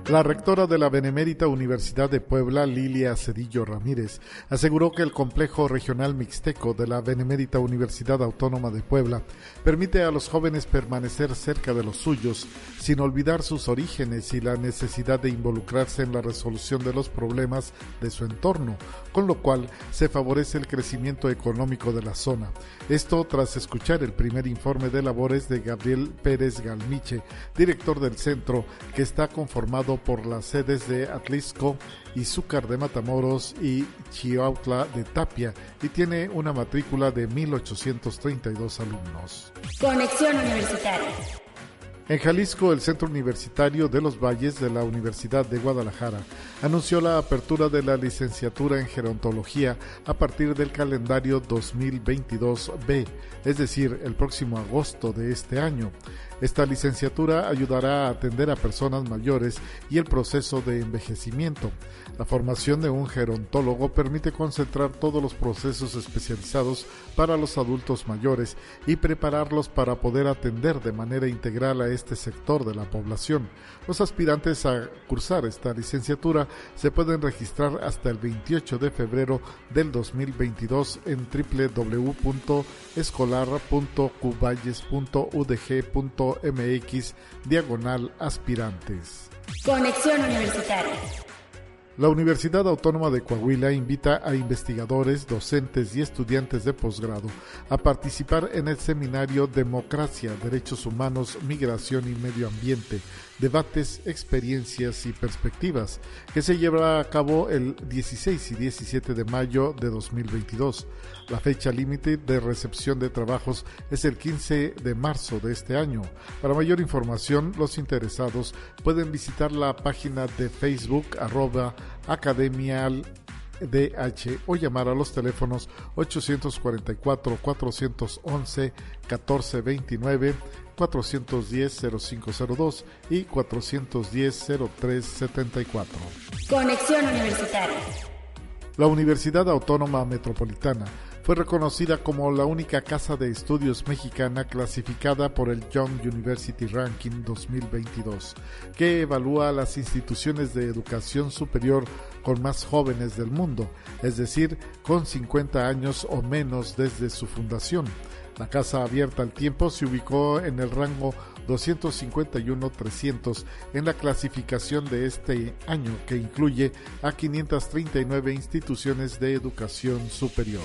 Speaker 8: La rectora de la Benemérita Universidad de Puebla, Lilia Cedillo Ramírez, aseguró que el complejo regional mixteco de la Benemérita Universidad Autónoma de Puebla permite a los jóvenes permanecer cerca de los suyos sin olvidar sus orígenes y la necesidad de involucrarse en la resolución de los problemas de su entorno, con lo cual se favorece el crecimiento económico de la zona. Esto tras escuchar el primer informe de labores de Gabriel Pérez Galmiche, director del centro, que está conformado por las sedes de Atlisco, Izúcar de Matamoros y Chiautla de Tapia y tiene una matrícula de 1.832 alumnos.
Speaker 7: Conexión Universitaria.
Speaker 8: En Jalisco, el Centro Universitario de los Valles de la Universidad de Guadalajara anunció la apertura de la licenciatura en gerontología a partir del calendario 2022B, es decir, el próximo agosto de este año. Esta licenciatura ayudará a atender a personas mayores y el proceso de envejecimiento. La formación de un gerontólogo permite concentrar todos los procesos especializados para los adultos mayores y prepararlos para poder atender de manera integral a este sector de la población. Los aspirantes a cursar esta licenciatura se pueden registrar hasta el 28 de febrero del 2022 en www.escolar.cuballes.udg.mx diagonal aspirantes.
Speaker 7: Conexión Universitaria.
Speaker 8: La Universidad Autónoma de Coahuila invita a investigadores, docentes y estudiantes de posgrado a participar en el seminario Democracia, Derechos Humanos, Migración y Medio Ambiente, debates, experiencias y perspectivas, que se llevará a cabo el 16 y 17 de mayo de 2022. La fecha límite de recepción de trabajos es el 15 de marzo de este año. Para mayor información, los interesados pueden visitar la página de Facebook arroba o llamar a los teléfonos 844-411-1429, 410-0502 y 410-0374.
Speaker 7: Conexión Universitaria.
Speaker 8: La Universidad Autónoma Metropolitana fue reconocida como la única casa de estudios mexicana clasificada por el Young University Ranking 2022, que evalúa las instituciones de educación superior con más jóvenes del mundo, es decir, con 50 años o menos desde su fundación. La casa abierta al tiempo se ubicó en el rango 251-300 en la clasificación de este año que incluye a 539 instituciones de educación superior.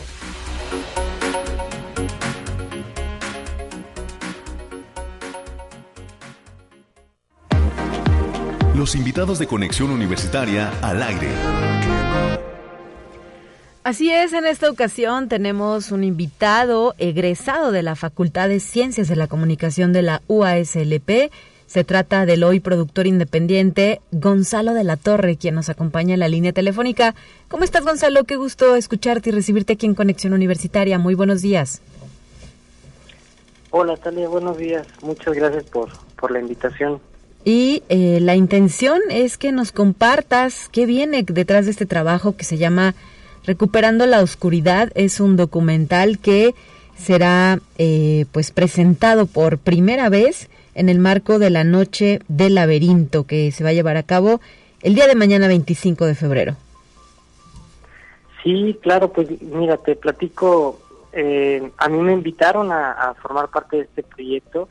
Speaker 5: Los invitados de Conexión Universitaria al aire.
Speaker 1: Así es, en esta ocasión tenemos un invitado egresado de la Facultad de Ciencias de la Comunicación de la UASLP. Se trata del hoy productor independiente Gonzalo de la Torre, quien nos acompaña en la línea telefónica. ¿Cómo estás, Gonzalo? Qué gusto escucharte y recibirte aquí en Conexión Universitaria. Muy buenos días.
Speaker 9: Hola, Talia, buenos días. Muchas gracias por, por la invitación.
Speaker 1: Y eh, la intención es que nos compartas qué viene detrás de este trabajo que se llama Recuperando la Oscuridad. Es un documental que será eh, pues presentado por primera vez en el marco de la Noche del Laberinto que se va a llevar a cabo el día de mañana 25 de febrero.
Speaker 9: Sí, claro, pues mira, te platico, eh, a mí me invitaron a, formar parte de este proyecto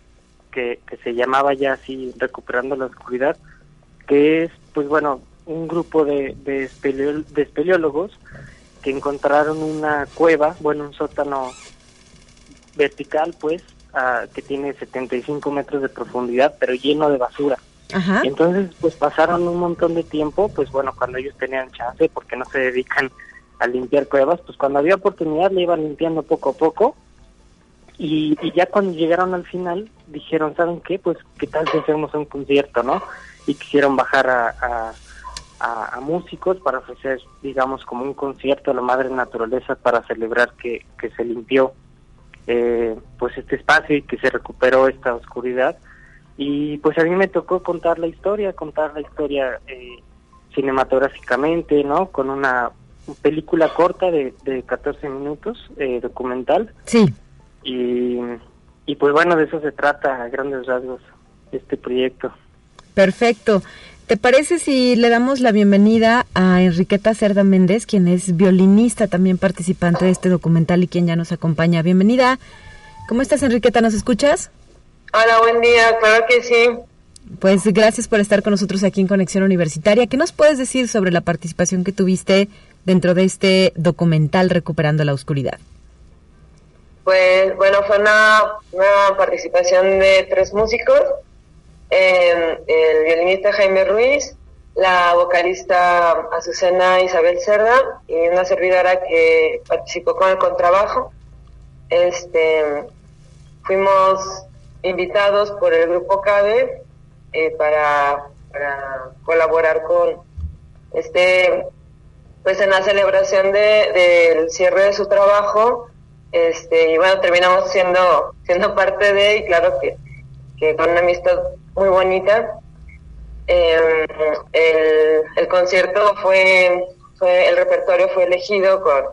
Speaker 9: que, se llamaba ya así Recuperando la Oscuridad, que es, pues bueno, un grupo de, de, espeleólogos que encontraron una cueva, bueno, un sótano vertical, pues, que tiene 75 metros de profundidad, pero lleno de basura. Entonces, pues pasaron un montón de tiempo, pues bueno, cuando ellos tenían chance, porque no se dedican a limpiar cuevas, pues cuando había oportunidad le iban limpiando poco a poco y, ya cuando llegaron al final, dijeron, ¿saben qué? Pues, ¿qué tal si hacemos un concierto, no? Y quisieron bajar a, a, músicos para ofrecer, digamos, como un concierto a la madre naturaleza para celebrar que, que se limpió eh, pues este espacio y que se recuperó esta oscuridad. Y pues a mí me tocó contar la historia, contar la historia eh, cinematográficamente, ¿no? Con una película corta de, de 14 minutos, eh, documental.
Speaker 1: Sí.
Speaker 9: Y, y pues bueno, de eso se trata a grandes rasgos este proyecto.
Speaker 1: Perfecto. ¿Te parece si le damos la bienvenida a Enriqueta Cerda Méndez, quien es violinista, también participante de este documental y quien ya nos acompaña? Bienvenida. ¿Cómo estás, Enriqueta? ¿Nos escuchas?
Speaker 10: Hola, buen día, claro que sí.
Speaker 1: Pues gracias por estar con nosotros aquí en Conexión Universitaria. ¿Qué nos puedes decir sobre la participación que tuviste dentro de este documental Recuperando la Oscuridad?
Speaker 10: Pues bueno, fue una, participación de tres músicos, el violinista Jaime Ruiz, la vocalista Azucena Isabel Cerda y una servidora que participó con el contrabajo. Este, fuimos invitados por el grupo CABE eh, para, colaborar con este pues en la celebración de, del cierre de su trabajo este, y bueno, terminamos siendo, siendo parte de, y claro que, con una amistad muy bonita. Em, el, concierto fue, fue, el repertorio fue elegido con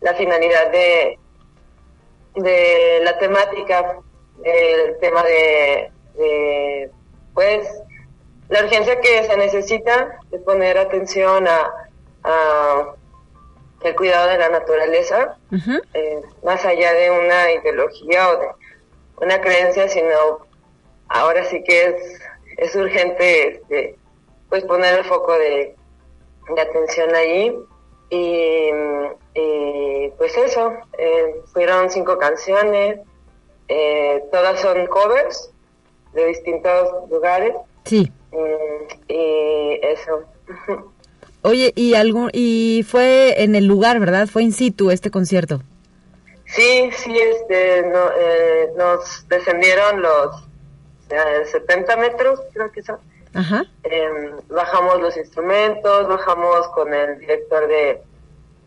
Speaker 10: la finalidad de, de la temática, el tema de de, pues, la urgencia que se necesita de poner atención a, a el cuidado de la naturaleza, eh, más allá de una ideología o de una creencia, sino ahora sí que es, es urgente este, pues poner el foco de, de atención ahí y, pues eso, eh, fueron cinco canciones, eh, todas son covers de distintos lugares.
Speaker 1: Sí.
Speaker 10: Mm, y eso.
Speaker 1: Oye, y algún y fue en el lugar, ¿verdad? Fue in situ este concierto.
Speaker 10: Sí, sí, este, no, eh, nos descendieron los 70 metros, creo que son.
Speaker 1: Ajá.
Speaker 10: Em, bajamos los instrumentos, bajamos con el director de,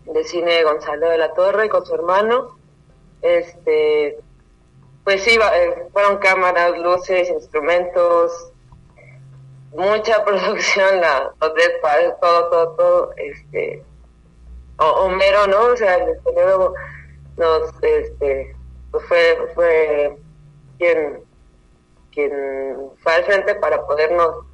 Speaker 10: de cine Gonzalo de la Torre con su hermano. Este, pues sí, eh, fueron cámaras, luces, instrumentos, mucha producción, la, los todo, todo, todo, este, Homero, ¿no? O sea, el español nos, este, pues fue, fue quien, quien fue al frente para podernos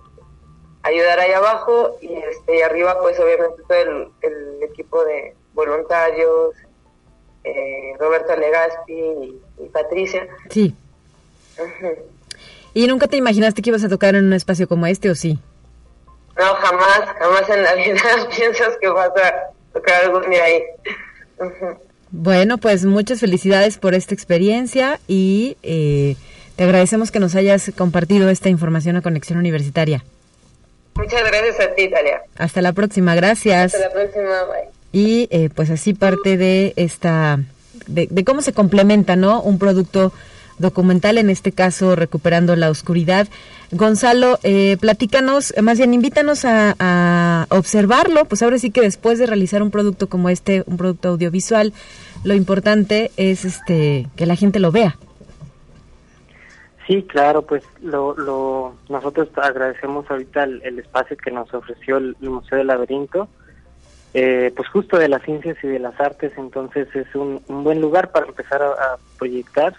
Speaker 10: ayudar ahí abajo y este y arriba pues obviamente todo el, equipo de voluntarios eh, Roberto Legaspi y, Patricia
Speaker 1: sí ¿Y nunca te imaginaste que ibas a tocar en un espacio como este o sí?
Speaker 10: No, jamás, jamás en la vida piensas que vas a tocar algún día ahí.
Speaker 1: Bueno, pues muchas felicidades por esta experiencia y eh, te agradecemos que nos hayas compartido esta información a Conexión Universitaria.
Speaker 10: Muchas gracias a ti, Talia.
Speaker 1: Hasta la próxima, gracias.
Speaker 10: Hasta la próxima, bye.
Speaker 1: Y eh, pues así parte de esta, de, de cómo se complementa, ¿no? Un producto documental, en este caso Recuperando la Oscuridad. Gonzalo, eh, platícanos, más bien invítanos a, observarlo, pues ahora sí que después de realizar un producto como este, un producto audiovisual, lo importante es este que la gente lo vea.
Speaker 9: Sí, claro, pues lo, lo, nosotros agradecemos ahorita el, espacio que nos ofreció el, Museo del Laberinto, eh, pues justo de las ciencias y de las artes, entonces es un, buen lugar para empezar a proyectar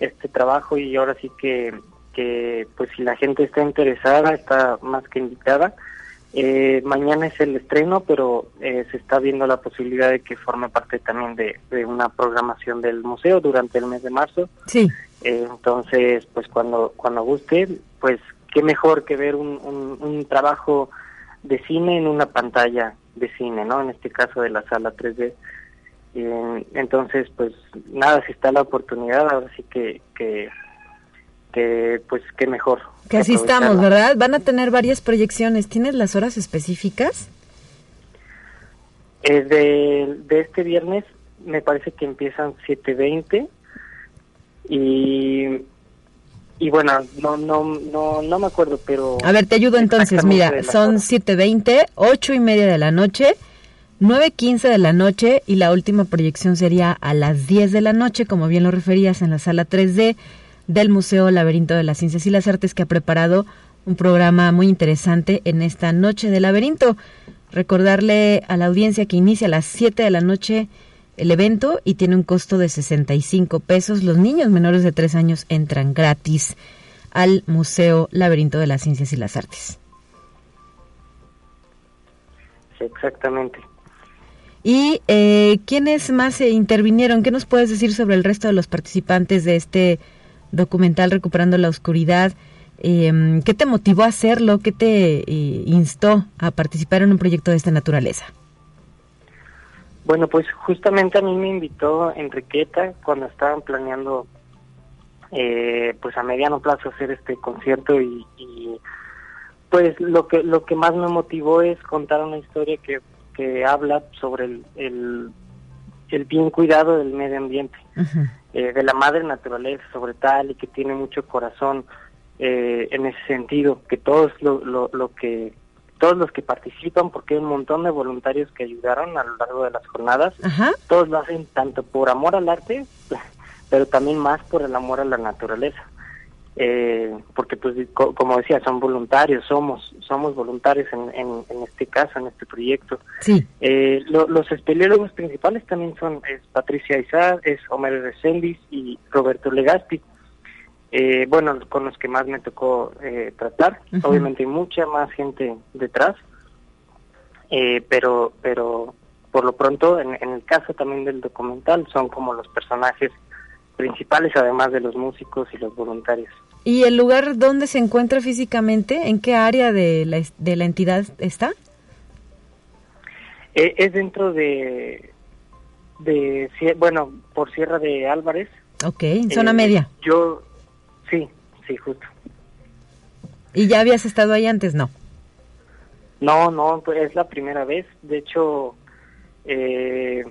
Speaker 9: este trabajo y ahora sí que, que pues si la gente está interesada, está más que invitada. Eh, mañana es el estreno, pero eh, se está viendo la posibilidad de que forme parte también de, una programación del museo durante el mes de marzo.
Speaker 1: Sí.
Speaker 9: Entonces, pues cuando cuando guste, pues qué mejor que ver un, un, trabajo de cine en una pantalla de cine, ¿no? En este caso de la sala 3D entonces, pues nada, si está la oportunidad, ahora sí que, que, pues qué mejor.
Speaker 1: Que asistamos, ¿verdad? Van a tener varias proyecciones. ¿Tienes las horas específicas?
Speaker 9: Eh, de, de este viernes me parece que empiezan 7.20 y y bueno, no, no, no, no me acuerdo, pero...
Speaker 1: A ver, te ayudo entonces, mira, son 7.20, 8 y media de la noche, 9.15 de la noche y la última proyección sería a las 10 de la noche, como bien lo referías, en la sala 3D del Museo Laberinto de las Ciencias y las Artes, que ha preparado un programa muy interesante en esta noche de laberinto. Recordarle a la audiencia que inicia a las 7 de la noche el evento y tiene un costo de 65 pesos. Los niños menores de 3 años entran gratis al Museo Laberinto de las Ciencias y las Artes.
Speaker 9: Sí, exactamente.
Speaker 1: ¿Y eh, quiénes más se intervinieron? ¿Qué nos puedes decir sobre el resto de los participantes de este documental Recuperando la Oscuridad? Em, ¿Qué te motivó a hacerlo? ¿Qué te eh, instó a participar en un proyecto de esta naturaleza?
Speaker 9: Bueno, pues justamente a mí me invitó Enriqueta cuando estaban planeando eh, pues a mediano plazo hacer este concierto y, y, pues lo que lo que más me motivó es contar una historia que que habla sobre el, el, bien cuidado del medio ambiente, eh, de la madre naturaleza sobre tal, y que tiene mucho corazón eh, en ese sentido, que todos lo, lo, que todos los que participan, porque hay un montón de voluntarios que ayudaron a lo largo de las jornadas, todos lo hacen tanto por amor al arte, pero también más por el amor a la naturaleza. Eh, porque pues como decía son voluntarios somos somos voluntarios en, en, este caso en este proyecto.
Speaker 1: Sí.
Speaker 9: eh, los espeleólogos principales también son es Patricia Izar es Homer Resendiz y Roberto Legaspi eh, bueno, con los que más me tocó eh, tratar. Obviamente hay mucha más gente detrás, eh, pero, pero por lo pronto, en, en, el caso también del documental, son como los personajes principales, además de los músicos y los voluntarios.
Speaker 1: ¿Y el lugar donde se encuentra físicamente? ¿En qué área de la, de la entidad está?
Speaker 9: Eh, es dentro de, de, bueno, por Sierra de Álvarez.
Speaker 1: Ok, en zona media.
Speaker 9: Yo, sí, sí, justo.
Speaker 1: ¿Y ya habías estado ahí antes? No.
Speaker 9: No, no, pues es la primera vez. De hecho, eh,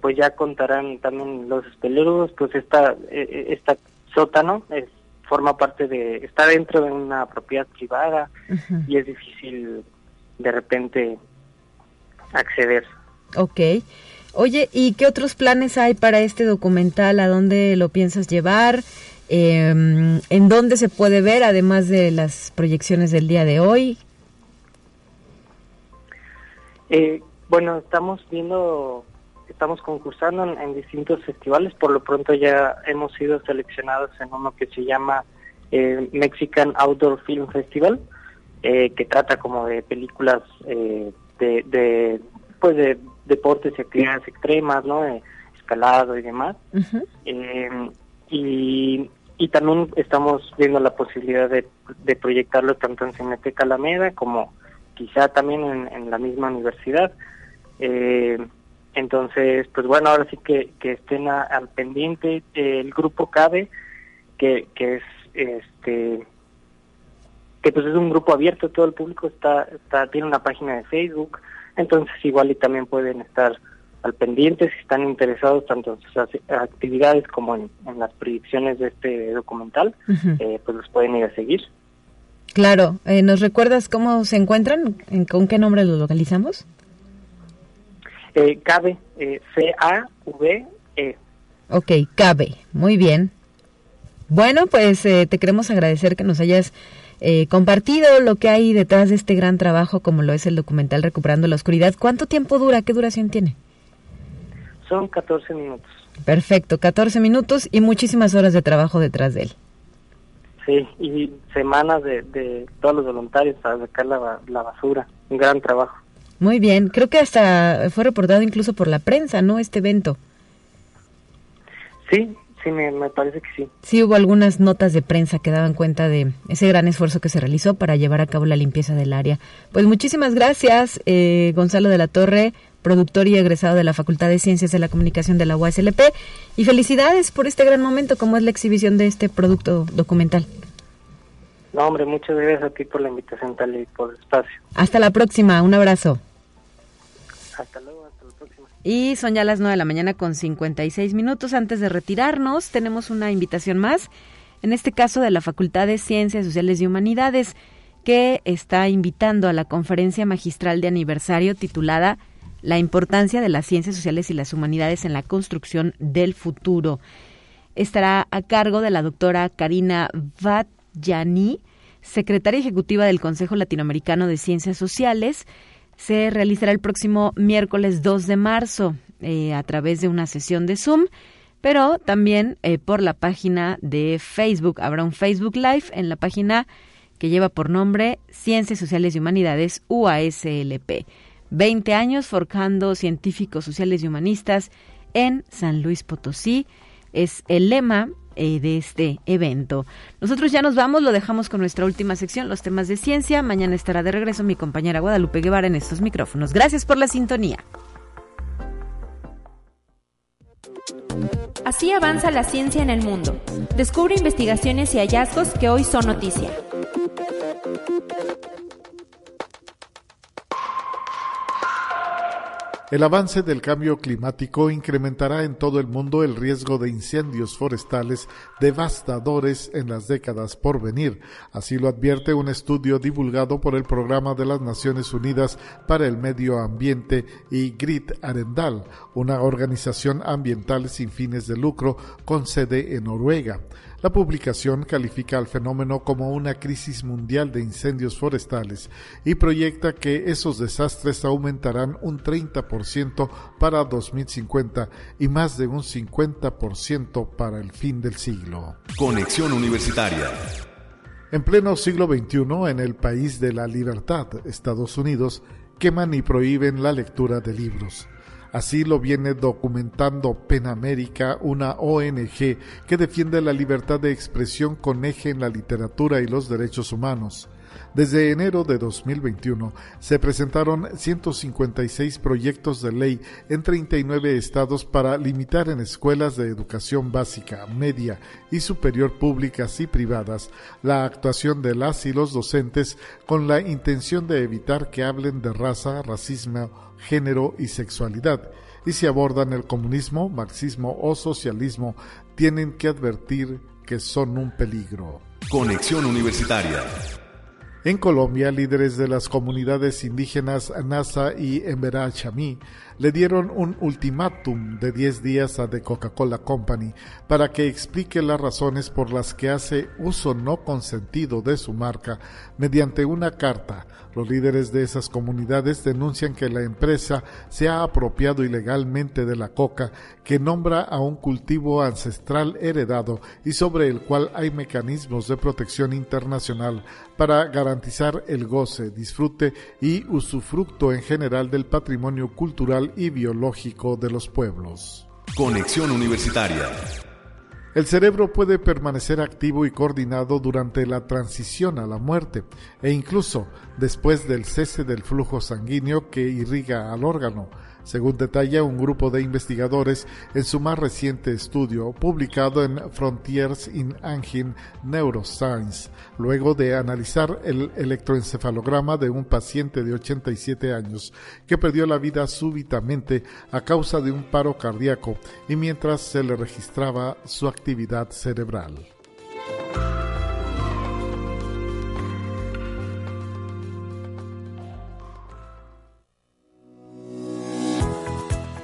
Speaker 9: pues ya contarán también los espeleros, pues esta, eh, esta sótano es, forma parte de, está dentro de una propiedad privada y es difícil de repente acceder.
Speaker 1: Ok. Oye, ¿y qué otros planes hay para este documental? ¿A dónde lo piensas llevar? Eh, ¿En dónde se puede ver, además de las proyecciones del día de hoy?
Speaker 9: Eh, bueno, estamos viendo, estamos concursando en, distintos festivales. Por lo pronto ya hemos sido seleccionados en uno que se llama eh, Mexican Outdoor Film Festival, eh, que trata como de películas eh, de, de, pues de deportes y actividades extremas, ¿no? escalado y demás. y, y también estamos viendo la posibilidad de, proyectarlo tanto en Cineteca Alameda como quizá también en, la misma universidad. Eh, entonces, pues bueno, ahora sí que, que estén al pendiente. el grupo CABE, que, que es este que pues es un grupo abierto, todo el público está, está tiene una página de Facebook, entonces igual y también pueden estar al pendiente si están interesados tanto en sus actividades como en, las proyecciones de este documental, eh, pues los pueden ir a seguir.
Speaker 1: Claro, eh, ¿nos recuerdas cómo se encuentran? ¿Con qué nombre los localizamos?
Speaker 9: Eh, CABE, eh, C-A-V-E.
Speaker 1: Ok, CABE, muy bien. Bueno, pues eh, te queremos agradecer que nos hayas eh, compartido lo que hay detrás de este gran trabajo como lo es el documental Recuperando la Oscuridad. ¿Cuánto tiempo dura? ¿Qué duración tiene?
Speaker 9: Son 14 minutos.
Speaker 1: Perfecto, 14 minutos y muchísimas horas de trabajo detrás de él.
Speaker 9: Sí, y semanas de, todos los voluntarios para sacar la, la basura. Un gran trabajo.
Speaker 1: Muy bien, creo que hasta fue reportado incluso por la prensa, ¿no? Este evento.
Speaker 9: Sí, sí, me, parece que sí.
Speaker 1: Sí, hubo algunas notas de prensa que daban cuenta de ese gran esfuerzo que se realizó para llevar a cabo la limpieza del área. Pues muchísimas gracias, eh, Gonzalo de la Torre, productor y egresado de la Facultad de Ciencias de la Comunicación de la UASLP. Y felicidades por este gran momento, como es la exhibición de este producto documental.
Speaker 9: No, hombre, muchas gracias a ti por la invitación, tal y por el espacio.
Speaker 1: Hasta la próxima, un abrazo.
Speaker 9: Hasta la.
Speaker 1: Y son ya las 9 de la mañana con 56 minutos. Antes de retirarnos, tenemos una invitación más, en este caso de la Facultad de Ciencias Sociales y Humanidades, que está invitando a la conferencia magistral de aniversario titulada La importancia de las ciencias sociales y las humanidades en la construcción del futuro. Estará a cargo de la doctora Karina Vatjani, secretaria ejecutiva del Consejo Latinoamericano de Ciencias Sociales. Se realizará el próximo miércoles 2 de marzo eh, a través de una sesión de Zoom, pero también eh, por la página de Facebook. Habrá un Facebook Live en la página que lleva por nombre Ciencias Sociales y Humanidades UASLP. 20 años forjando científicos sociales y humanistas en San Luis Potosí. Es el lema eh, de este evento. Nosotros ya nos vamos, lo dejamos con nuestra última sección, los temas de ciencia. Mañana estará de regreso mi compañera Guadalupe Guevara en estos micrófonos. Gracias por la sintonía.
Speaker 2: Así avanza la ciencia en el mundo. Descubre investigaciones y hallazgos que hoy son noticia.
Speaker 8: El avance del cambio climático incrementará en todo el mundo el riesgo de incendios forestales devastadores en las décadas por venir. Así lo advierte un estudio divulgado por el Programa de las Naciones Unidas para el Medio Ambiente y Grit Arendal, una organización ambiental sin fines de lucro con sede en Noruega. La publicación califica al fenómeno como una crisis mundial de incendios forestales y proyecta que esos desastres aumentarán un 30% para 2050 y más de un 50% para el fin del siglo.
Speaker 5: Conexión Universitaria.
Speaker 8: En pleno siglo XXI, en el país de la libertad, Estados Unidos, queman y prohíben la lectura de libros. Así lo viene documentando PEN América, una ONG que defiende la libertad de expresión con eje en la literatura y los derechos humanos. Desde enero de 2021 se presentaron 156 proyectos de ley en 39 estados para limitar en escuelas de educación básica, media y superior públicas y privadas la actuación de las y los docentes con la intención de evitar que hablen de raza, racismo, género y sexualidad. Y si abordan el comunismo, marxismo o socialismo, tienen que advertir que son un peligro.
Speaker 5: Conexión Universitaria.
Speaker 8: En Colombia, líderes de las comunidades indígenas Nasa y Emberá Chamí le dieron un ultimátum de 10 días a The Coca-Cola Company para que explique las razones por las que hace uso no consentido de su marca mediante una carta. Los líderes de esas comunidades denuncian que la empresa se ha apropiado ilegalmente de la coca que nombra a un cultivo ancestral heredado y sobre el cual hay mecanismos de protección internacional para garantizar el goce, disfrute y usufructo en general del patrimonio cultural y biológico de los pueblos.
Speaker 5: Conexión Universitaria.
Speaker 8: El cerebro puede permanecer activo y coordinado durante la transición a la muerte e incluso después del cese del flujo sanguíneo que irriga al órgano según detalla un grupo de investigadores en su más reciente estudio publicado en Frontiers in Angin Neuroscience, luego de analizar el electroencefalograma de un paciente de 87 años que perdió la vida súbitamente a causa de un paro cardíaco y mientras se le registraba su actividad cerebral.